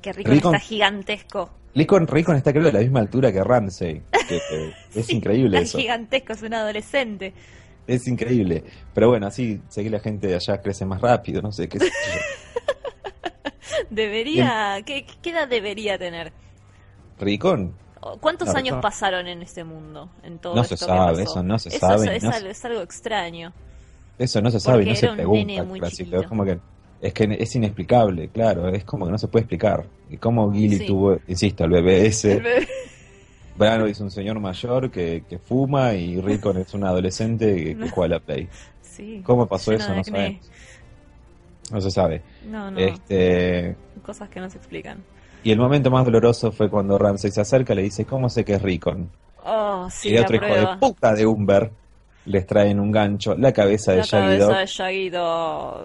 [SPEAKER 2] Que
[SPEAKER 1] Rickon-
[SPEAKER 2] está gigantesco.
[SPEAKER 1] Rickon, Rickon está creo de la misma altura que Ramsey, que, que <laughs> es increíble eso.
[SPEAKER 2] gigantesco, es un adolescente.
[SPEAKER 1] Es increíble. Pero bueno, así sé que la gente de allá crece más rápido, no sé qué sé yo. <laughs>
[SPEAKER 2] Debería. ¿qué, ¿Qué edad debería tener?
[SPEAKER 1] Ricón.
[SPEAKER 2] ¿O ¿Cuántos
[SPEAKER 1] Claro,
[SPEAKER 2] años
[SPEAKER 1] no.
[SPEAKER 2] pasaron en este mundo? En todo
[SPEAKER 1] No se
[SPEAKER 2] esto que
[SPEAKER 1] sabe,
[SPEAKER 2] pasó?
[SPEAKER 1] eso no se
[SPEAKER 2] Eso
[SPEAKER 1] sabe,
[SPEAKER 2] Es,
[SPEAKER 1] no
[SPEAKER 2] algo, es algo extraño.
[SPEAKER 1] Eso no se sabe y no se pregunta. Es como que es que es inexplicable, claro, es como que no se puede explicar. Y cómo Gilly
[SPEAKER 2] Sí.
[SPEAKER 1] tuvo, insisto, el bebé ese,
[SPEAKER 2] El bebé- <laughs>
[SPEAKER 1] Brano es un señor mayor que, que fuma y Rickon es un adolescente que, que <laughs> juega a la Play.
[SPEAKER 2] Sí,
[SPEAKER 1] ¿Cómo pasó eso? No sabemos. No se sabe.
[SPEAKER 2] No, no.
[SPEAKER 1] Este,
[SPEAKER 2] Cosas que no se explican.
[SPEAKER 1] y el momento más doloroso fue cuando Ramsey se acerca y le dice, ¿cómo sé que es Rickon?
[SPEAKER 2] Oh, sí,
[SPEAKER 1] y otro hijo de puta de Umber les traen un gancho, la cabeza de
[SPEAKER 2] La
[SPEAKER 1] Shaggy
[SPEAKER 2] cabeza
[SPEAKER 1] Dog.
[SPEAKER 2] de Shaggy Dog.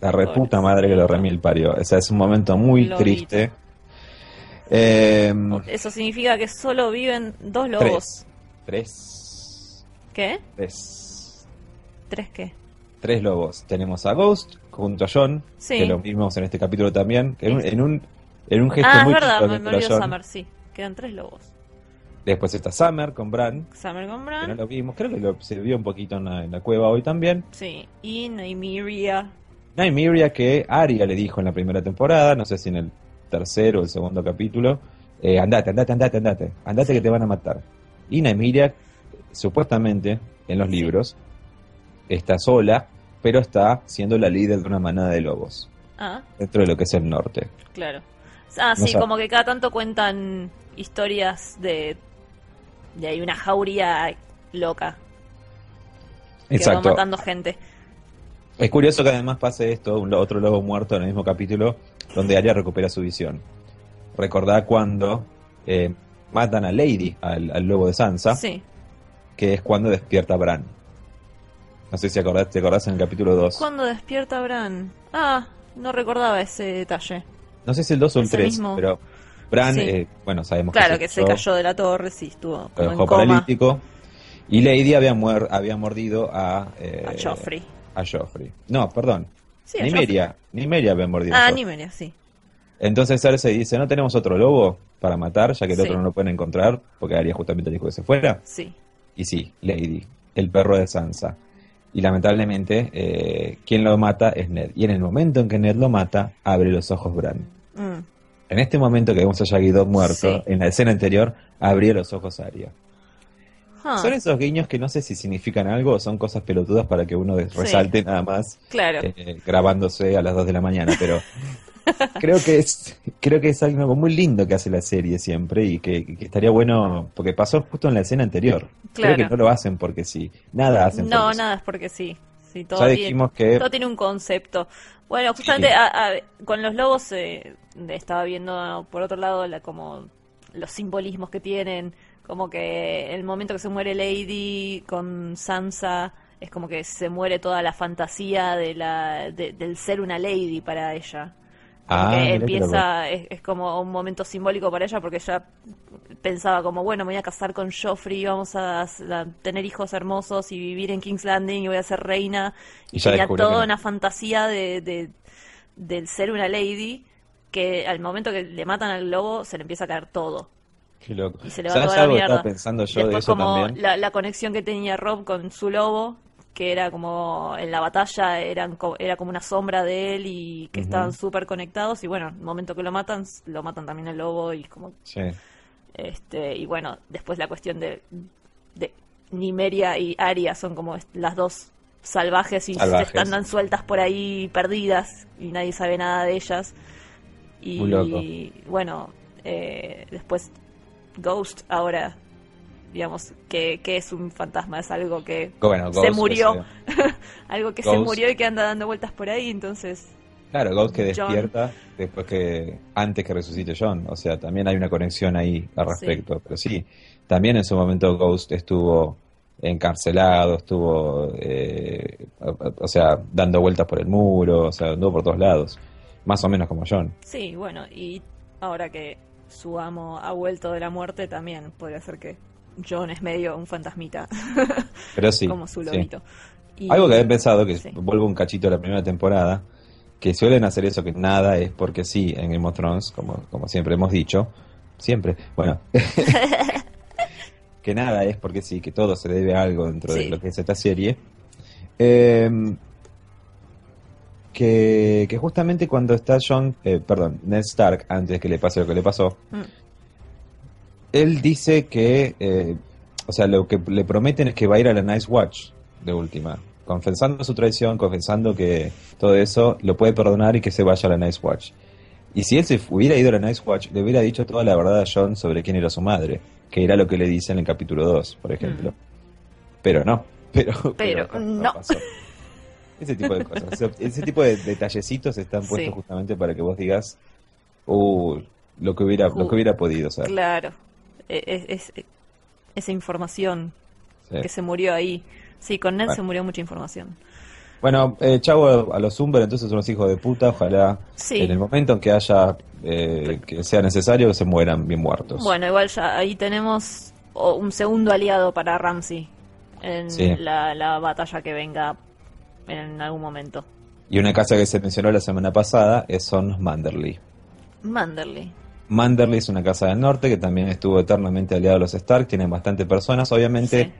[SPEAKER 1] La reputa madre que lo remil parió. O sea, es un momento muy
[SPEAKER 2] Lobito.
[SPEAKER 1] triste. Eh,
[SPEAKER 2] Eso significa que solo viven dos lobos.
[SPEAKER 1] tres.
[SPEAKER 2] ¿Qué?
[SPEAKER 1] Tres.
[SPEAKER 2] ¿Tres qué?
[SPEAKER 1] Tres lobos. Tenemos a Ghost junto a John,
[SPEAKER 2] Sí.
[SPEAKER 1] que lo vimos en este capítulo también. En un, en un, en un gesto
[SPEAKER 2] Ah, es
[SPEAKER 1] muy
[SPEAKER 2] verdad,
[SPEAKER 1] lindo
[SPEAKER 2] me, me olvidó
[SPEAKER 1] John.
[SPEAKER 2] Summer, sí. Quedan tres lobos.
[SPEAKER 1] Después está Summer con Bran,
[SPEAKER 2] Summer con
[SPEAKER 1] que
[SPEAKER 2] Bran.
[SPEAKER 1] no lo vimos. Creo que lo, se vio un poquito en la, en la cueva hoy también.
[SPEAKER 2] Sí. Y Nymeria.
[SPEAKER 1] Nymeria que Arya le dijo en la primera temporada, no sé si en el tercero o el segundo capítulo, eh, andate, andate, andate, andate, andate que te van a matar. Y Nymeria, supuestamente, en los libros, está sola, pero está siendo la líder de una manada de lobos,
[SPEAKER 2] Ah,
[SPEAKER 1] dentro de lo que es el norte.
[SPEAKER 2] claro. Ah,
[SPEAKER 1] No
[SPEAKER 2] sí, como que cada tanto cuentan historias de. de hay una jauría loca que va
[SPEAKER 1] Exacto.
[SPEAKER 2] matando gente.
[SPEAKER 1] Es curioso que además pase esto, un otro lobo muerto en el mismo capítulo, donde Arya recupera su visión. Recordá cuando eh, matan a Lady, al, al lobo de Sansa,
[SPEAKER 2] Sí.
[SPEAKER 1] que es cuando despierta Bran. No sé si acordás, te acordás en el capítulo 2.
[SPEAKER 2] ¿Cuándo despierta Bran? Ah, no recordaba ese detalle.
[SPEAKER 1] No sé si el 2 o el
[SPEAKER 2] Ese
[SPEAKER 1] 3,
[SPEAKER 2] mismo.
[SPEAKER 1] pero Bran,
[SPEAKER 2] Sí.
[SPEAKER 1] eh, bueno, sabemos
[SPEAKER 2] Claro, que se
[SPEAKER 1] cayó,
[SPEAKER 2] cayó de la torre, sí, estuvo como en coma
[SPEAKER 1] paralítico. Y Lady había, muer- había mordido a... eh,
[SPEAKER 2] a Joffrey.
[SPEAKER 1] A Joffrey. No, perdón.
[SPEAKER 2] Sí, a
[SPEAKER 1] Nimeria. Nimeria había mordido a
[SPEAKER 2] Ah,
[SPEAKER 1] Joffrey.
[SPEAKER 2] Nymeria, sí.
[SPEAKER 1] Entonces Cersei dice, ¿no tenemos otro lobo para matar, ya que el
[SPEAKER 2] Sí.
[SPEAKER 1] otro no lo pueden encontrar? Porque Arya justamente dijo que se fuera.
[SPEAKER 2] Sí.
[SPEAKER 1] Y sí, Lady, el perro de Sansa. Y lamentablemente, eh, quien lo mata es Ned. Y en el momento en que Ned lo mata, abre los ojos Bran.
[SPEAKER 2] Mm.
[SPEAKER 1] En este momento que vemos a Shaggy Dog muerto,
[SPEAKER 2] Sí.
[SPEAKER 1] en la escena anterior, abrió los ojos Arya. Son esos guiños que no sé si significan algo o son cosas pelotudas para que uno
[SPEAKER 2] Sí.
[SPEAKER 1] resalte nada más
[SPEAKER 2] claro.
[SPEAKER 1] eh, grabándose a las 2 de la mañana, pero <laughs> creo que es creo que es algo muy lindo que hace la serie siempre y que, que estaría bueno porque pasó justo en la escena anterior.
[SPEAKER 2] Claro.
[SPEAKER 1] Creo que no lo hacen porque sí, nada hacen
[SPEAKER 2] No, nada es porque sí. sí todo,
[SPEAKER 1] Ya
[SPEAKER 2] tiene,
[SPEAKER 1] dijimos que
[SPEAKER 2] todo tiene un concepto. Bueno, justamente
[SPEAKER 1] Sí.
[SPEAKER 2] a- a- con los lobos eh, estaba viendo por otro lado la, como los simbolismos que tienen, como que el momento que se muere Lady con Sansa es como que se muere toda la fantasía de la de- del ser una lady para ella.
[SPEAKER 1] Ah, qué
[SPEAKER 2] empieza, es, es como un momento simbólico para ella porque ella pensaba como, bueno, me voy a casar con Joffrey, vamos a, a tener hijos hermosos y vivir en King's Landing y voy a ser reina. Y,
[SPEAKER 1] Y
[SPEAKER 2] tenía toda
[SPEAKER 1] no.
[SPEAKER 2] una fantasía de, de- del ser una lady que al momento que le matan al lobo se le empieza a caer todo.
[SPEAKER 1] Qué loco.
[SPEAKER 2] Y se le va
[SPEAKER 1] ¿Sabes
[SPEAKER 2] toda la mierda.
[SPEAKER 1] estaba pensando yo de eso
[SPEAKER 2] como
[SPEAKER 1] también?
[SPEAKER 2] La, la conexión que tenía Rob con su lobo, que era como en la batalla eran co- era como una sombra de él y que estaban súper conectados y bueno, el momento que lo matan, lo matan también el lobo y como
[SPEAKER 1] Sí.
[SPEAKER 2] este y bueno, después la cuestión de, de Nimeria y Aria son como las dos salvajes y se
[SPEAKER 1] Salvajes.
[SPEAKER 2] están dan sueltas por ahí perdidas y nadie sabe nada de ellas. Y
[SPEAKER 1] Muy loco.
[SPEAKER 2] bueno, eh, después Ghost ahora, digamos, que, que es un fantasma, es algo que
[SPEAKER 1] Bueno,
[SPEAKER 2] se murió, <laughs> algo que se murió y que anda dando vueltas por ahí, entonces,
[SPEAKER 1] Claro, Ghost que
[SPEAKER 2] John.
[SPEAKER 1] despierta después que antes que resucite John, o sea, también hay una conexión ahí al respecto, pero sí, también en su momento Ghost estuvo encarcelado, estuvo, eh, o, o sea, dando vueltas por el muro, o sea, anduvo por todos lados, más o menos como John.
[SPEAKER 2] sí, bueno, y ahora que su amo ha vuelto de la muerte, también podría ser que John es medio un fantasmita, <laughs>
[SPEAKER 1] Pero sí,
[SPEAKER 2] como su
[SPEAKER 1] sí.
[SPEAKER 2] lobito. Y-
[SPEAKER 1] Algo que he pensado, que
[SPEAKER 2] Sí.
[SPEAKER 1] vuelvo un cachito a la primera temporada, que suelen hacer eso, que nada es porque sí en Game of Thrones, como, como siempre hemos dicho, siempre, bueno, <laughs> que nada es porque sí, que todo se debe a algo dentro de lo que es esta serie. Eh, que, que justamente cuando está John, eh, perdón, Ned Stark, antes que le pase lo que le pasó,
[SPEAKER 2] Mm.
[SPEAKER 1] Él dice que, eh, o sea, lo que le prometen es que va a ir a la Nice Watch de última, confesando su traición, confesando que todo eso lo puede perdonar y que se vaya a la Nice Watch. Y si él se hubiera ido a la Nice Watch, le hubiera dicho toda la verdad a John sobre quién era su madre, que era lo que le dice en el capítulo 2, por ejemplo. Pero no, <laughs> pero,
[SPEAKER 2] Pero no.
[SPEAKER 1] pasó. Ese tipo de cosas, ese tipo de detallecitos están puestos
[SPEAKER 2] Sí.
[SPEAKER 1] justamente para que vos digas, uh, lo que hubiera, lo que hubiera podido ser.
[SPEAKER 2] Claro, es, es- esa información
[SPEAKER 1] Sí.
[SPEAKER 2] que se murió ahí. Sí, con Ned
[SPEAKER 1] Bueno.
[SPEAKER 2] se murió mucha información.
[SPEAKER 1] Bueno, eh, chavo a los Umber, entonces son los hijos de puta. Ojalá
[SPEAKER 2] Sí.
[SPEAKER 1] en el momento en que haya eh, que sea necesario se mueran bien muertos.
[SPEAKER 2] Bueno, igual ya ahí tenemos un segundo aliado para Ramsey en
[SPEAKER 1] Sí.
[SPEAKER 2] la, la batalla que venga en algún momento.
[SPEAKER 1] Y una casa que se mencionó la semana pasada es son los Manderley.
[SPEAKER 2] Manderley.
[SPEAKER 1] Manderley es una casa del norte que también estuvo eternamente aliado a los Stark, tienen bastante personas. Obviamente,
[SPEAKER 2] Sí.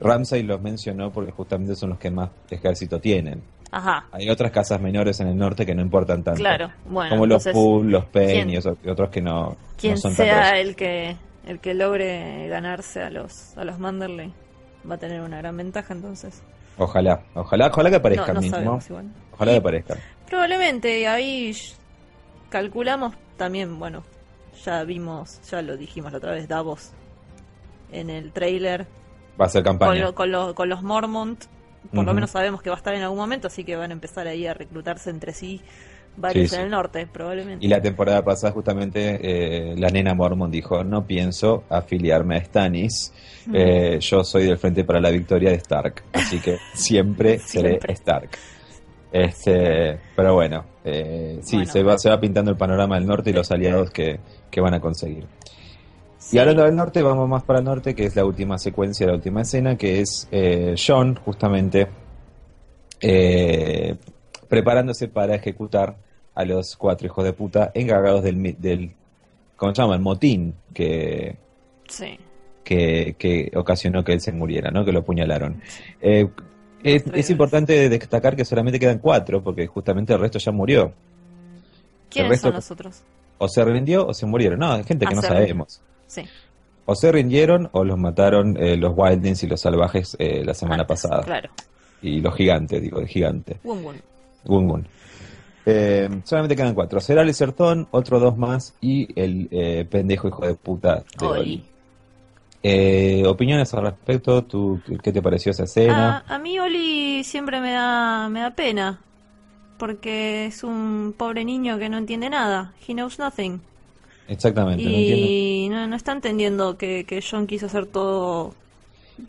[SPEAKER 1] Ramsay los mencionó porque justamente son los que más ejército tienen.
[SPEAKER 2] Ajá,
[SPEAKER 1] Hay otras casas menores en el norte que no importan tanto.
[SPEAKER 2] claro. Bueno,
[SPEAKER 1] como los
[SPEAKER 2] entonces,
[SPEAKER 1] Poole, los
[SPEAKER 2] ¿quién-
[SPEAKER 1] y, otros que no,
[SPEAKER 2] quien
[SPEAKER 1] no son tan
[SPEAKER 2] sea el que el que logre ganarse a los a los Manderley va a tener una gran ventaja entonces.
[SPEAKER 1] Ojalá, ojalá, ojalá que aparezcan
[SPEAKER 2] no igual.
[SPEAKER 1] Ojalá que aparezcan.
[SPEAKER 2] Probablemente ahí calculamos también, bueno, ya vimos, ya lo dijimos la otra vez, Davos en el trailer
[SPEAKER 1] Va a ser
[SPEAKER 2] con,
[SPEAKER 1] campaña.
[SPEAKER 2] lo- con, lo- con los Mormont, por lo menos sabemos que va a estar en algún momento, así que van a empezar ahí a reclutarse entre sí varios
[SPEAKER 1] Sí,
[SPEAKER 2] en el norte, probablemente.
[SPEAKER 1] Y la temporada pasada justamente eh, la nena Mormon dijo, no pienso afiliarme a Stannis, eh, yo soy del Frente para la Victoria de Stark, así que siempre <laughs> seré. Stark. Este, pero bueno, eh, sí,
[SPEAKER 2] Bueno.
[SPEAKER 1] Se, va, se va pintando el panorama del norte y los aliados que, que van a conseguir.
[SPEAKER 2] Sí.
[SPEAKER 1] Y hablando del norte, vamos más para el norte, que es la última secuencia, la última escena, que es eh, John justamente eh, preparándose para ejecutar a los cuatro hijos de puta encargados del, del ¿cómo se llama? El motín que,
[SPEAKER 2] Sí.
[SPEAKER 1] que, que ocasionó que él se muriera, ¿no? Que lo apuñalaron. Eh, es, es importante destacar que solamente quedan cuatro, porque justamente el resto ya murió.
[SPEAKER 2] ¿Quiénes
[SPEAKER 1] resto-
[SPEAKER 2] son los otros?
[SPEAKER 1] O se rindió o se murieron. No, hay gente que
[SPEAKER 2] Ah,
[SPEAKER 1] no sabemos.
[SPEAKER 2] Sí.
[SPEAKER 1] O se rindieron o los mataron eh, los Wildlings y los salvajes eh, la semana
[SPEAKER 2] Antes,
[SPEAKER 1] pasada.
[SPEAKER 2] Claro.
[SPEAKER 1] Y los gigantes, digo, de gigante.
[SPEAKER 2] Wun Wun.
[SPEAKER 1] Eh, solamente quedan cuatro. Será el Sertón, otro dos más y el eh, pendejo hijo de puta de
[SPEAKER 2] Oli.
[SPEAKER 1] Eh, opiniones al respecto, ¿tú, ¿qué te pareció esa escena?
[SPEAKER 2] Ah, a mí Oli siempre me da, me da pena. Porque es un pobre niño que no entiende nada. He knows nothing.
[SPEAKER 1] Exactamente, no
[SPEAKER 2] y no, no está entendiendo que, que John quiso hacer todo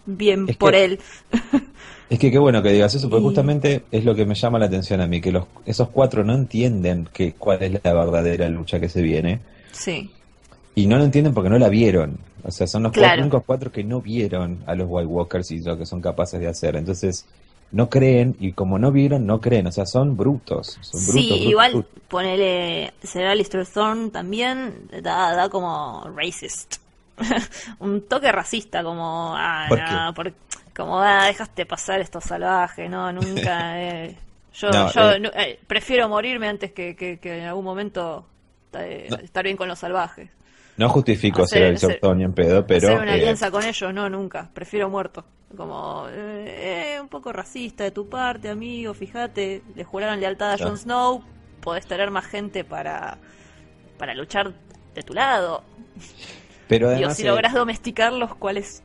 [SPEAKER 2] bien
[SPEAKER 1] Es
[SPEAKER 2] por
[SPEAKER 1] que-
[SPEAKER 2] él. <laughs>
[SPEAKER 1] Es que qué bueno que digas eso, porque
[SPEAKER 2] Y-
[SPEAKER 1] justamente es lo que me llama la atención a mí, que los, esos cuatro no entienden que, cuál es la verdadera lucha que se viene.
[SPEAKER 2] Sí.
[SPEAKER 1] Y no lo entienden porque no la vieron. O sea, son los
[SPEAKER 2] Claro.
[SPEAKER 1] cuatro, únicos cuatro que no vieron a los White Walkers y lo que son capaces de hacer. Entonces, no creen, y como no vieron, no creen. O sea, son brutos. Son brutos,
[SPEAKER 2] sí,
[SPEAKER 1] brutos,
[SPEAKER 2] igual
[SPEAKER 1] brutos.
[SPEAKER 2] ponele será Lister Thorne también da, da como racist. <laughs> un toque racista, como, ah,
[SPEAKER 1] ¿Por
[SPEAKER 2] no, por- como, ah, dejaste pasar estos salvajes, no, nunca, <laughs> eh, yo,
[SPEAKER 1] No,
[SPEAKER 2] yo
[SPEAKER 1] eh.
[SPEAKER 2] no- eh, prefiero morirme antes que, que, que en algún momento eh, estar bien con los salvajes.
[SPEAKER 1] No justifico
[SPEAKER 2] Hacer-
[SPEAKER 1] ser el
[SPEAKER 2] hacer-
[SPEAKER 1] ni en pedo, pero.
[SPEAKER 2] Hacer una
[SPEAKER 1] eh,
[SPEAKER 2] alianza con ellos, no, nunca, prefiero muerto. Como, eh, eh, un poco racista de tu parte, amigo, fíjate, le juraron lealtad a. Jon Snow, podés tener más gente para, para luchar de tu lado.
[SPEAKER 1] pero
[SPEAKER 2] Digo,
[SPEAKER 1] además.
[SPEAKER 2] si
[SPEAKER 1] eh,
[SPEAKER 2] lográs domesticarlos, ¿cuál es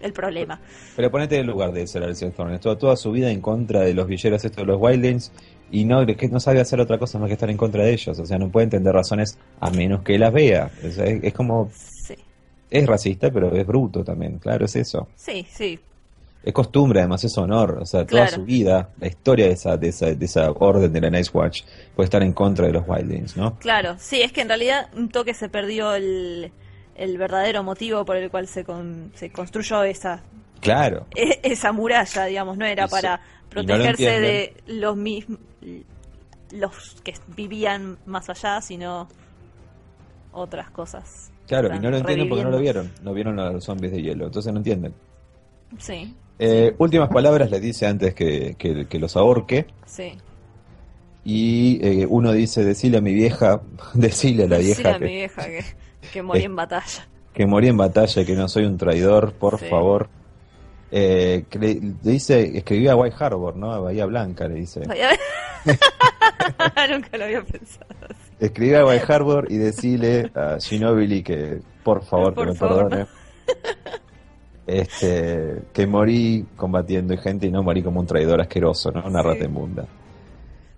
[SPEAKER 2] el problema?
[SPEAKER 1] Pero ponete en el lugar de ser el Sertón. Estuvo toda su vida en contra de los villeros estos de los Wildlings. Y no, que no sabe hacer otra cosa más que estar en contra de ellos. O sea, no puede entender razones a menos que las vea. O sea, es, es como.
[SPEAKER 2] Sí,
[SPEAKER 1] Es racista, pero es bruto también. Claro, es eso.
[SPEAKER 2] sí, sí,
[SPEAKER 1] Es costumbre, además es honor. O sea, toda su vida, la historia de esa, de esa, de esa orden de la Nice Watch puede estar en contra de los Wildlings, ¿no?
[SPEAKER 2] claro. Sí, es que en realidad un toque se perdió el, el verdadero motivo por el cual se, con- se construyó esa
[SPEAKER 1] Claro.
[SPEAKER 2] e- esa muralla, digamos, no era para
[SPEAKER 1] y no lo
[SPEAKER 2] protegerse de los mismos los que vivían más allá, sino otras cosas.
[SPEAKER 1] Claro, y no lo entienden porque no lo vieron. No vieron a los zombies de hielo. Entonces no entienden.
[SPEAKER 2] Sí,
[SPEAKER 1] Eh, últimas palabras les dice antes que, que- que los ahorque.
[SPEAKER 2] sí.
[SPEAKER 1] Y eh, uno dice, decile a mi vieja, <laughs> decile a la
[SPEAKER 2] Decile
[SPEAKER 1] vieja
[SPEAKER 2] a mi
[SPEAKER 1] que,
[SPEAKER 2] vieja que, <laughs> morí en batalla.
[SPEAKER 1] que morí en batalla y que no soy un traidor, por
[SPEAKER 2] Sí.
[SPEAKER 1] favor. Eh, que le, le dice, escribía a White Harbor, ¿no? A Bahía Blanca, le dice. <laughs>
[SPEAKER 2] Nunca lo había pensado. así.
[SPEAKER 1] Escribí a White Harbor y decirle a Ginobili que por favor
[SPEAKER 2] Por
[SPEAKER 1] que me
[SPEAKER 2] favor,
[SPEAKER 1] perdone. Este, que morí combatiendo y gente y no morí como un traidor asqueroso, ¿no? Una
[SPEAKER 2] Sí.
[SPEAKER 1] rata inmunda.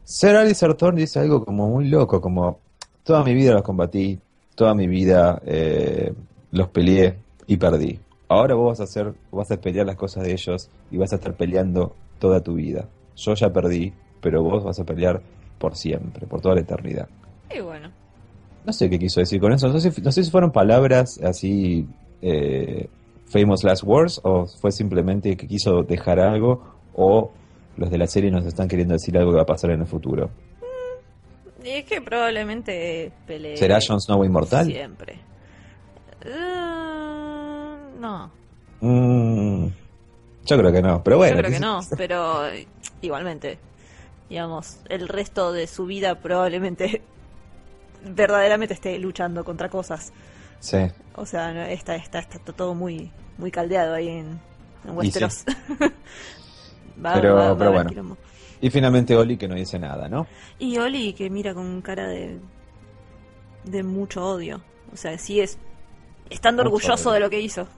[SPEAKER 1] Sir Alistair Thorne dice algo como muy loco, como toda mi vida los combatí, toda mi vida eh, los peleé y perdí. Ahora vos vas a hacer, vas a pelear las cosas de ellos y vas a estar peleando toda tu vida. yo ya perdí, pero vos vas a pelear por siempre, por toda la eternidad.
[SPEAKER 2] Y bueno.
[SPEAKER 1] No sé qué quiso decir con eso, no sé, si- no sé si fueron palabras así, eh, famous last words, o fue simplemente que quiso dejar algo, o los de la serie nos están queriendo decir algo que va a pasar en el futuro.
[SPEAKER 2] Y es que probablemente pelee.
[SPEAKER 1] ¿Será Jon Snow inmortal?
[SPEAKER 2] Siempre. Eh, no.
[SPEAKER 1] Mm, yo creo que no, pero bueno.
[SPEAKER 2] Yo creo que no, <laughs> pero igualmente, digamos, el resto de su vida probablemente <laughs> verdaderamente esté luchando contra cosas.
[SPEAKER 1] Sí.
[SPEAKER 2] O sea, está, está, está todo muy, muy caldeado ahí en, en
[SPEAKER 1] sí.
[SPEAKER 2] Westeros. <laughs> Va-
[SPEAKER 1] Pero-
[SPEAKER 2] va- va
[SPEAKER 1] pero
[SPEAKER 2] haber
[SPEAKER 1] bueno. Y finalmente Oli que no dice nada, ¿no?
[SPEAKER 2] Y Oli que mira con cara de de mucho odio. O sea, sí es estando
[SPEAKER 1] Mucho
[SPEAKER 2] orgulloso
[SPEAKER 1] odio.
[SPEAKER 2] de lo que hizo.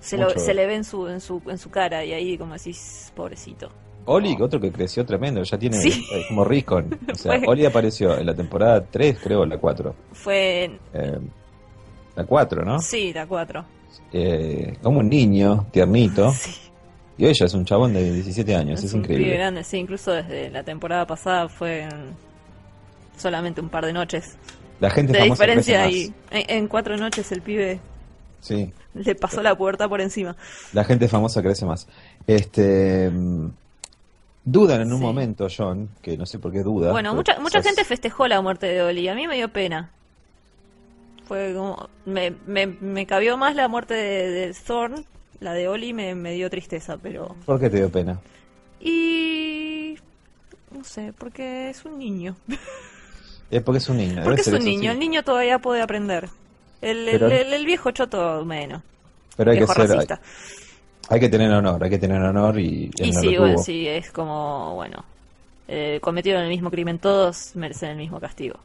[SPEAKER 2] Se, lo- se le ve en su, en su en su cara y ahí como decís, pobrecito.
[SPEAKER 1] Oli, otro que creció tremendo, ya tiene
[SPEAKER 2] Sí.
[SPEAKER 1] eh, como Ricon. <laughs> O sea, Oli apareció en la temporada 3, creo, la 4.
[SPEAKER 2] Fue
[SPEAKER 1] Eh, la 4, ¿no?
[SPEAKER 2] sí, la 4.
[SPEAKER 1] Eh, como un niño, tiernito. <laughs>
[SPEAKER 2] Sí.
[SPEAKER 1] Y ya es un chabón de 17 años, es,
[SPEAKER 2] Es
[SPEAKER 1] increíble.
[SPEAKER 2] grande, sí, incluso desde la temporada pasada fue en solamente un par de noches
[SPEAKER 1] La gente
[SPEAKER 2] de
[SPEAKER 1] famosa
[SPEAKER 2] diferencia y en, en cuatro noches el pibe
[SPEAKER 1] Sí,
[SPEAKER 2] le pasó la puerta por encima.
[SPEAKER 1] la gente famosa crece más. Este. Dudan en un
[SPEAKER 2] Sí.
[SPEAKER 1] momento, John, que no sé por qué duda.
[SPEAKER 2] Bueno, mucha mucha gente festejó la muerte de Oli, a mí me dio pena. Fue como me, me, me cabió más la muerte de, de Thorn, la de Oli me, me dio tristeza, pero
[SPEAKER 1] ¿Por qué te dio pena?
[SPEAKER 2] y no sé, porque es un niño.
[SPEAKER 1] Es porque es un niño.
[SPEAKER 2] Porque es un niño, el niño todavía puede aprender. El, el-
[SPEAKER 1] Pero-
[SPEAKER 2] el- el viejo choto menos.
[SPEAKER 1] Pero hay que ser. Hay, hay que tener honor, hay que tener honor y.
[SPEAKER 2] Y
[SPEAKER 1] no
[SPEAKER 2] sí, bueno, sí, es como, bueno, eh, cometieron el mismo crimen todos, merecen el mismo castigo.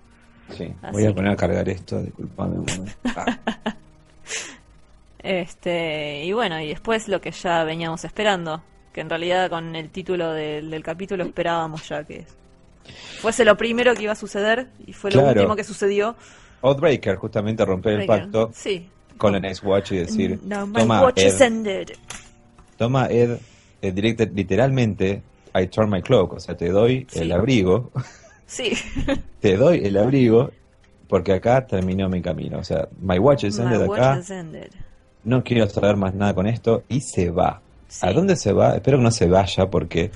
[SPEAKER 1] Sí,
[SPEAKER 2] Así
[SPEAKER 1] voy a
[SPEAKER 2] que-
[SPEAKER 1] poner a cargar esto, disculpame un momento. Ah, <laughs>
[SPEAKER 2] Este, y bueno, y después lo que ya veníamos esperando, que en realidad con el título del, del capítulo esperábamos ya que fuese lo primero que iba a suceder y fue lo último que sucedió.
[SPEAKER 1] Outbreaker, justamente romper el pacto
[SPEAKER 2] Sí.
[SPEAKER 1] con la Nice Watch y decir:
[SPEAKER 2] No,
[SPEAKER 1] Toma,
[SPEAKER 2] watch is
[SPEAKER 1] Ed,
[SPEAKER 2] ended.
[SPEAKER 1] toma, Ed, eh, directa- literalmente, I turn my cloak, o sea, te doy
[SPEAKER 2] Sí.
[SPEAKER 1] el abrigo,
[SPEAKER 2] Sí. <laughs>
[SPEAKER 1] te doy el abrigo, porque acá terminó mi camino. O sea, my watch is
[SPEAKER 2] My
[SPEAKER 1] ended
[SPEAKER 2] watch
[SPEAKER 1] acá,
[SPEAKER 2] is ended.
[SPEAKER 1] no quiero saber más nada con esto, y se va.
[SPEAKER 2] Sí.
[SPEAKER 1] ¿A dónde se va? Espero que no se vaya, porque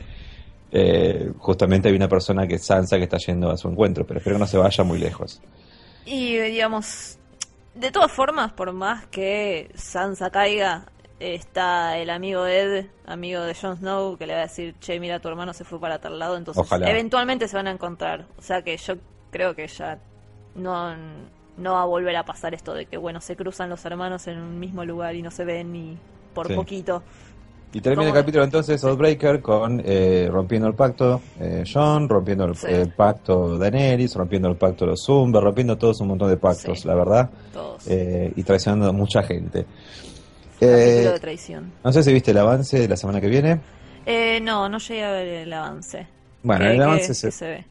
[SPEAKER 1] eh, justamente hay una persona que es Sansa que está yendo a su encuentro, pero espero que no se vaya muy lejos.
[SPEAKER 2] Y digamos, de todas formas, por más que Sansa caiga, está el amigo Ed, amigo de Jon Snow, que le va a decir, che, mira, tu hermano se fue para tal lado, entonces
[SPEAKER 1] Ojalá.
[SPEAKER 2] eventualmente se van a encontrar. O sea que yo creo que ya no, no va a volver a pasar esto de que, bueno, se cruzan los hermanos en un mismo lugar y no se ven ni por
[SPEAKER 1] Sí.
[SPEAKER 2] poquito.
[SPEAKER 1] Y termina el capítulo entonces Outbreaker con eh, rompiendo el pacto eh, John, rompiendo el,
[SPEAKER 2] Sí.
[SPEAKER 1] el pacto Daenerys, rompiendo el pacto los Zumba, rompiendo todos un montón de pactos,
[SPEAKER 2] Sí.
[SPEAKER 1] la verdad,
[SPEAKER 2] Todos.
[SPEAKER 1] eh, y traicionando a mucha gente.
[SPEAKER 2] Capítulo
[SPEAKER 1] Eh,
[SPEAKER 2] de traición.
[SPEAKER 1] no sé si viste el avance de la semana que viene.
[SPEAKER 2] Eh, no, no llegué a ver el avance.
[SPEAKER 1] Bueno,
[SPEAKER 2] ¿Qué-
[SPEAKER 1] el avance se,
[SPEAKER 2] se ve.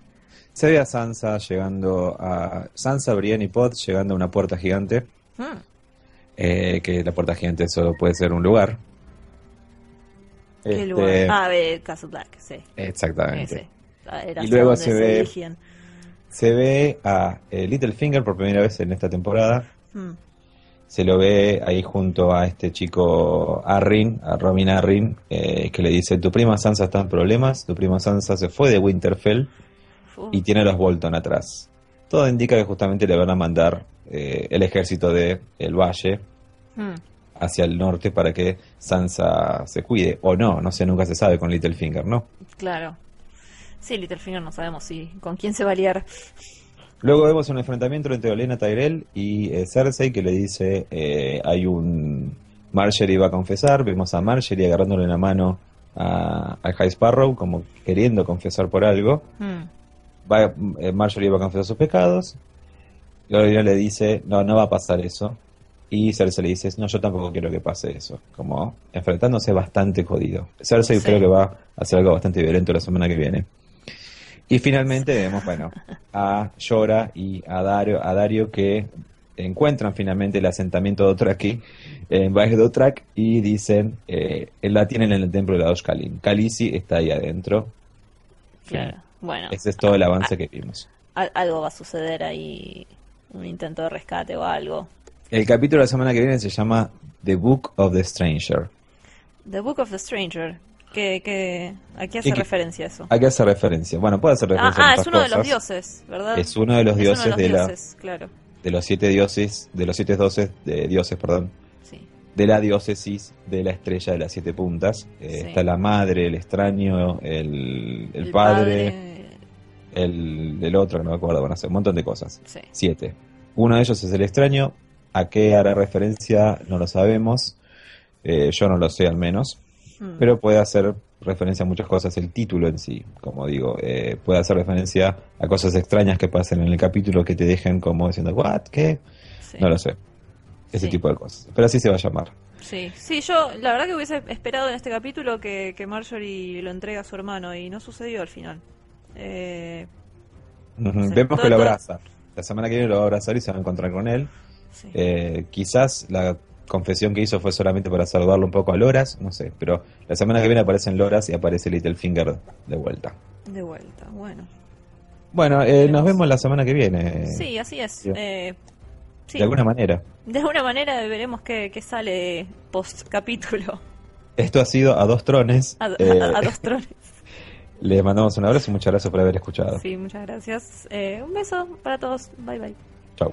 [SPEAKER 1] se ve a Sansa llegando a Sansa, Brienne y Pod llegando a una puerta gigante,
[SPEAKER 2] Hmm.
[SPEAKER 1] eh, que la puerta gigante solo puede ser un lugar.
[SPEAKER 2] ¿Qué
[SPEAKER 1] Este,
[SPEAKER 2] lugar? Ah, Castle Black, sí.
[SPEAKER 1] Exactamente.
[SPEAKER 2] Ese. Ah,
[SPEAKER 1] Y luego se ve-. Se ve a eh, Littlefinger por primera vez en esta temporada.
[SPEAKER 2] Hmm.
[SPEAKER 1] Se lo ve ahí junto a este chico Arryn, a Robin Arryn, eh, que le dice, tu prima Sansa está en problemas, tu prima Sansa se fue de Winterfell y tiene a los Bolton atrás. Todo indica que justamente le van a mandar eh, el ejército de el Valle
[SPEAKER 2] Hmm.
[SPEAKER 1] Hacia el norte para que Sansa se cuide, o no, no sé, nunca se sabe con Littlefinger, ¿no?
[SPEAKER 2] Claro. Sí, Littlefinger no sabemos si con quién se va a liar.
[SPEAKER 1] Luego vemos un enfrentamiento entre Olena Tyrell y eh, Cersei que le dice, eh, hay un... Marjorie va a confesar, vemos a Marjorie agarrándole la mano a, a High Sparrow como queriendo confesar por algo.
[SPEAKER 2] Hmm.
[SPEAKER 1] Va, eh, Marjorie va a confesar sus pecados. Y Olena le dice, no, no va a pasar eso. Y Cersei le dice, no, yo tampoco quiero que pase eso. Como enfrentándose bastante jodido. Cersei
[SPEAKER 2] Sí.
[SPEAKER 1] creo que va a hacer algo bastante violento la semana que viene. Y finalmente vemos, bueno, a Yora y a Dario, a Dario que encuentran finalmente el asentamiento de Dothraki en Valle Dothrak y dicen, eh, la tienen en el templo de la Kalin. Khaleesi está ahí adentro
[SPEAKER 2] Claro. Bueno,
[SPEAKER 1] Ese es todo el
[SPEAKER 2] a-
[SPEAKER 1] avance
[SPEAKER 2] a-
[SPEAKER 1] que vimos.
[SPEAKER 2] al- algo va a suceder ahí, un intento de rescate o algo.
[SPEAKER 1] El capítulo de la semana que viene se llama The Book of the Stranger.
[SPEAKER 2] The Book of the Stranger. ¿Qué, qué, ¿A qué hace
[SPEAKER 1] ¿Y qué-
[SPEAKER 2] referencia eso?
[SPEAKER 1] ¿A qué hace referencia? Bueno, puede hacer
[SPEAKER 2] Ah,
[SPEAKER 1] referencia a
[SPEAKER 2] ah,
[SPEAKER 1] muchas
[SPEAKER 2] es uno de los
[SPEAKER 1] cosas.
[SPEAKER 2] dioses, ¿verdad?
[SPEAKER 1] Es uno de los
[SPEAKER 2] Es
[SPEAKER 1] dioses
[SPEAKER 2] uno
[SPEAKER 1] de, la,
[SPEAKER 2] dioses, claro.
[SPEAKER 1] de los siete dioses, de los siete dioses, de dioses, perdón,
[SPEAKER 2] Sí.
[SPEAKER 1] de la diócesis de la estrella de las siete puntas. Eh,
[SPEAKER 2] Sí.
[SPEAKER 1] Está la madre, el extraño, el, el
[SPEAKER 2] El
[SPEAKER 1] padre, el, el otro, que no me acuerdo, bueno, hace un montón de cosas.
[SPEAKER 2] Sí.
[SPEAKER 1] Siete. Uno de ellos es el extraño. ¿A qué hará referencia? No lo sabemos. Eh, yo no lo sé al menos.
[SPEAKER 2] Mm.
[SPEAKER 1] Pero puede hacer referencia a muchas cosas. El título en sí, como digo, eh, puede hacer referencia a cosas extrañas que pasen en el capítulo que te dejen como diciendo, ¿what? ¿Qué?
[SPEAKER 2] Sí.
[SPEAKER 1] No lo sé. Ese
[SPEAKER 2] Sí.
[SPEAKER 1] tipo de cosas. Pero así se va a llamar.
[SPEAKER 2] Sí, sí, yo la verdad que hubiese esperado en este capítulo que, que Marjorie lo entregue a su hermano y no sucedió al final. Eh.
[SPEAKER 1] Vemos
[SPEAKER 2] Todo-
[SPEAKER 1] que lo abraza. La semana que viene lo va a abrazar y se va a encontrar con él.
[SPEAKER 2] Sí.
[SPEAKER 1] Eh, quizás la confesión que hizo fue solamente para saludarlo un poco a Loras, no sé. Pero la semana que viene aparecen Loras y aparece Littlefinger de vuelta.
[SPEAKER 2] De vuelta, bueno.
[SPEAKER 1] Bueno, eh, nos vemos la semana que viene.
[SPEAKER 2] Sí, así es.
[SPEAKER 1] sí.
[SPEAKER 2] Eh, sí,
[SPEAKER 1] De alguna manera.
[SPEAKER 2] de alguna manera veremos qué, qué sale post capítulo.
[SPEAKER 1] Esto ha sido A Dos Trones.
[SPEAKER 2] A,
[SPEAKER 1] Eh,
[SPEAKER 2] a- a dos <laughs> trones.
[SPEAKER 1] Les mandamos un abrazo y muchas gracias por haber escuchado.
[SPEAKER 2] Sí, muchas gracias. Un beso para todos. Bye bye.
[SPEAKER 1] Chau.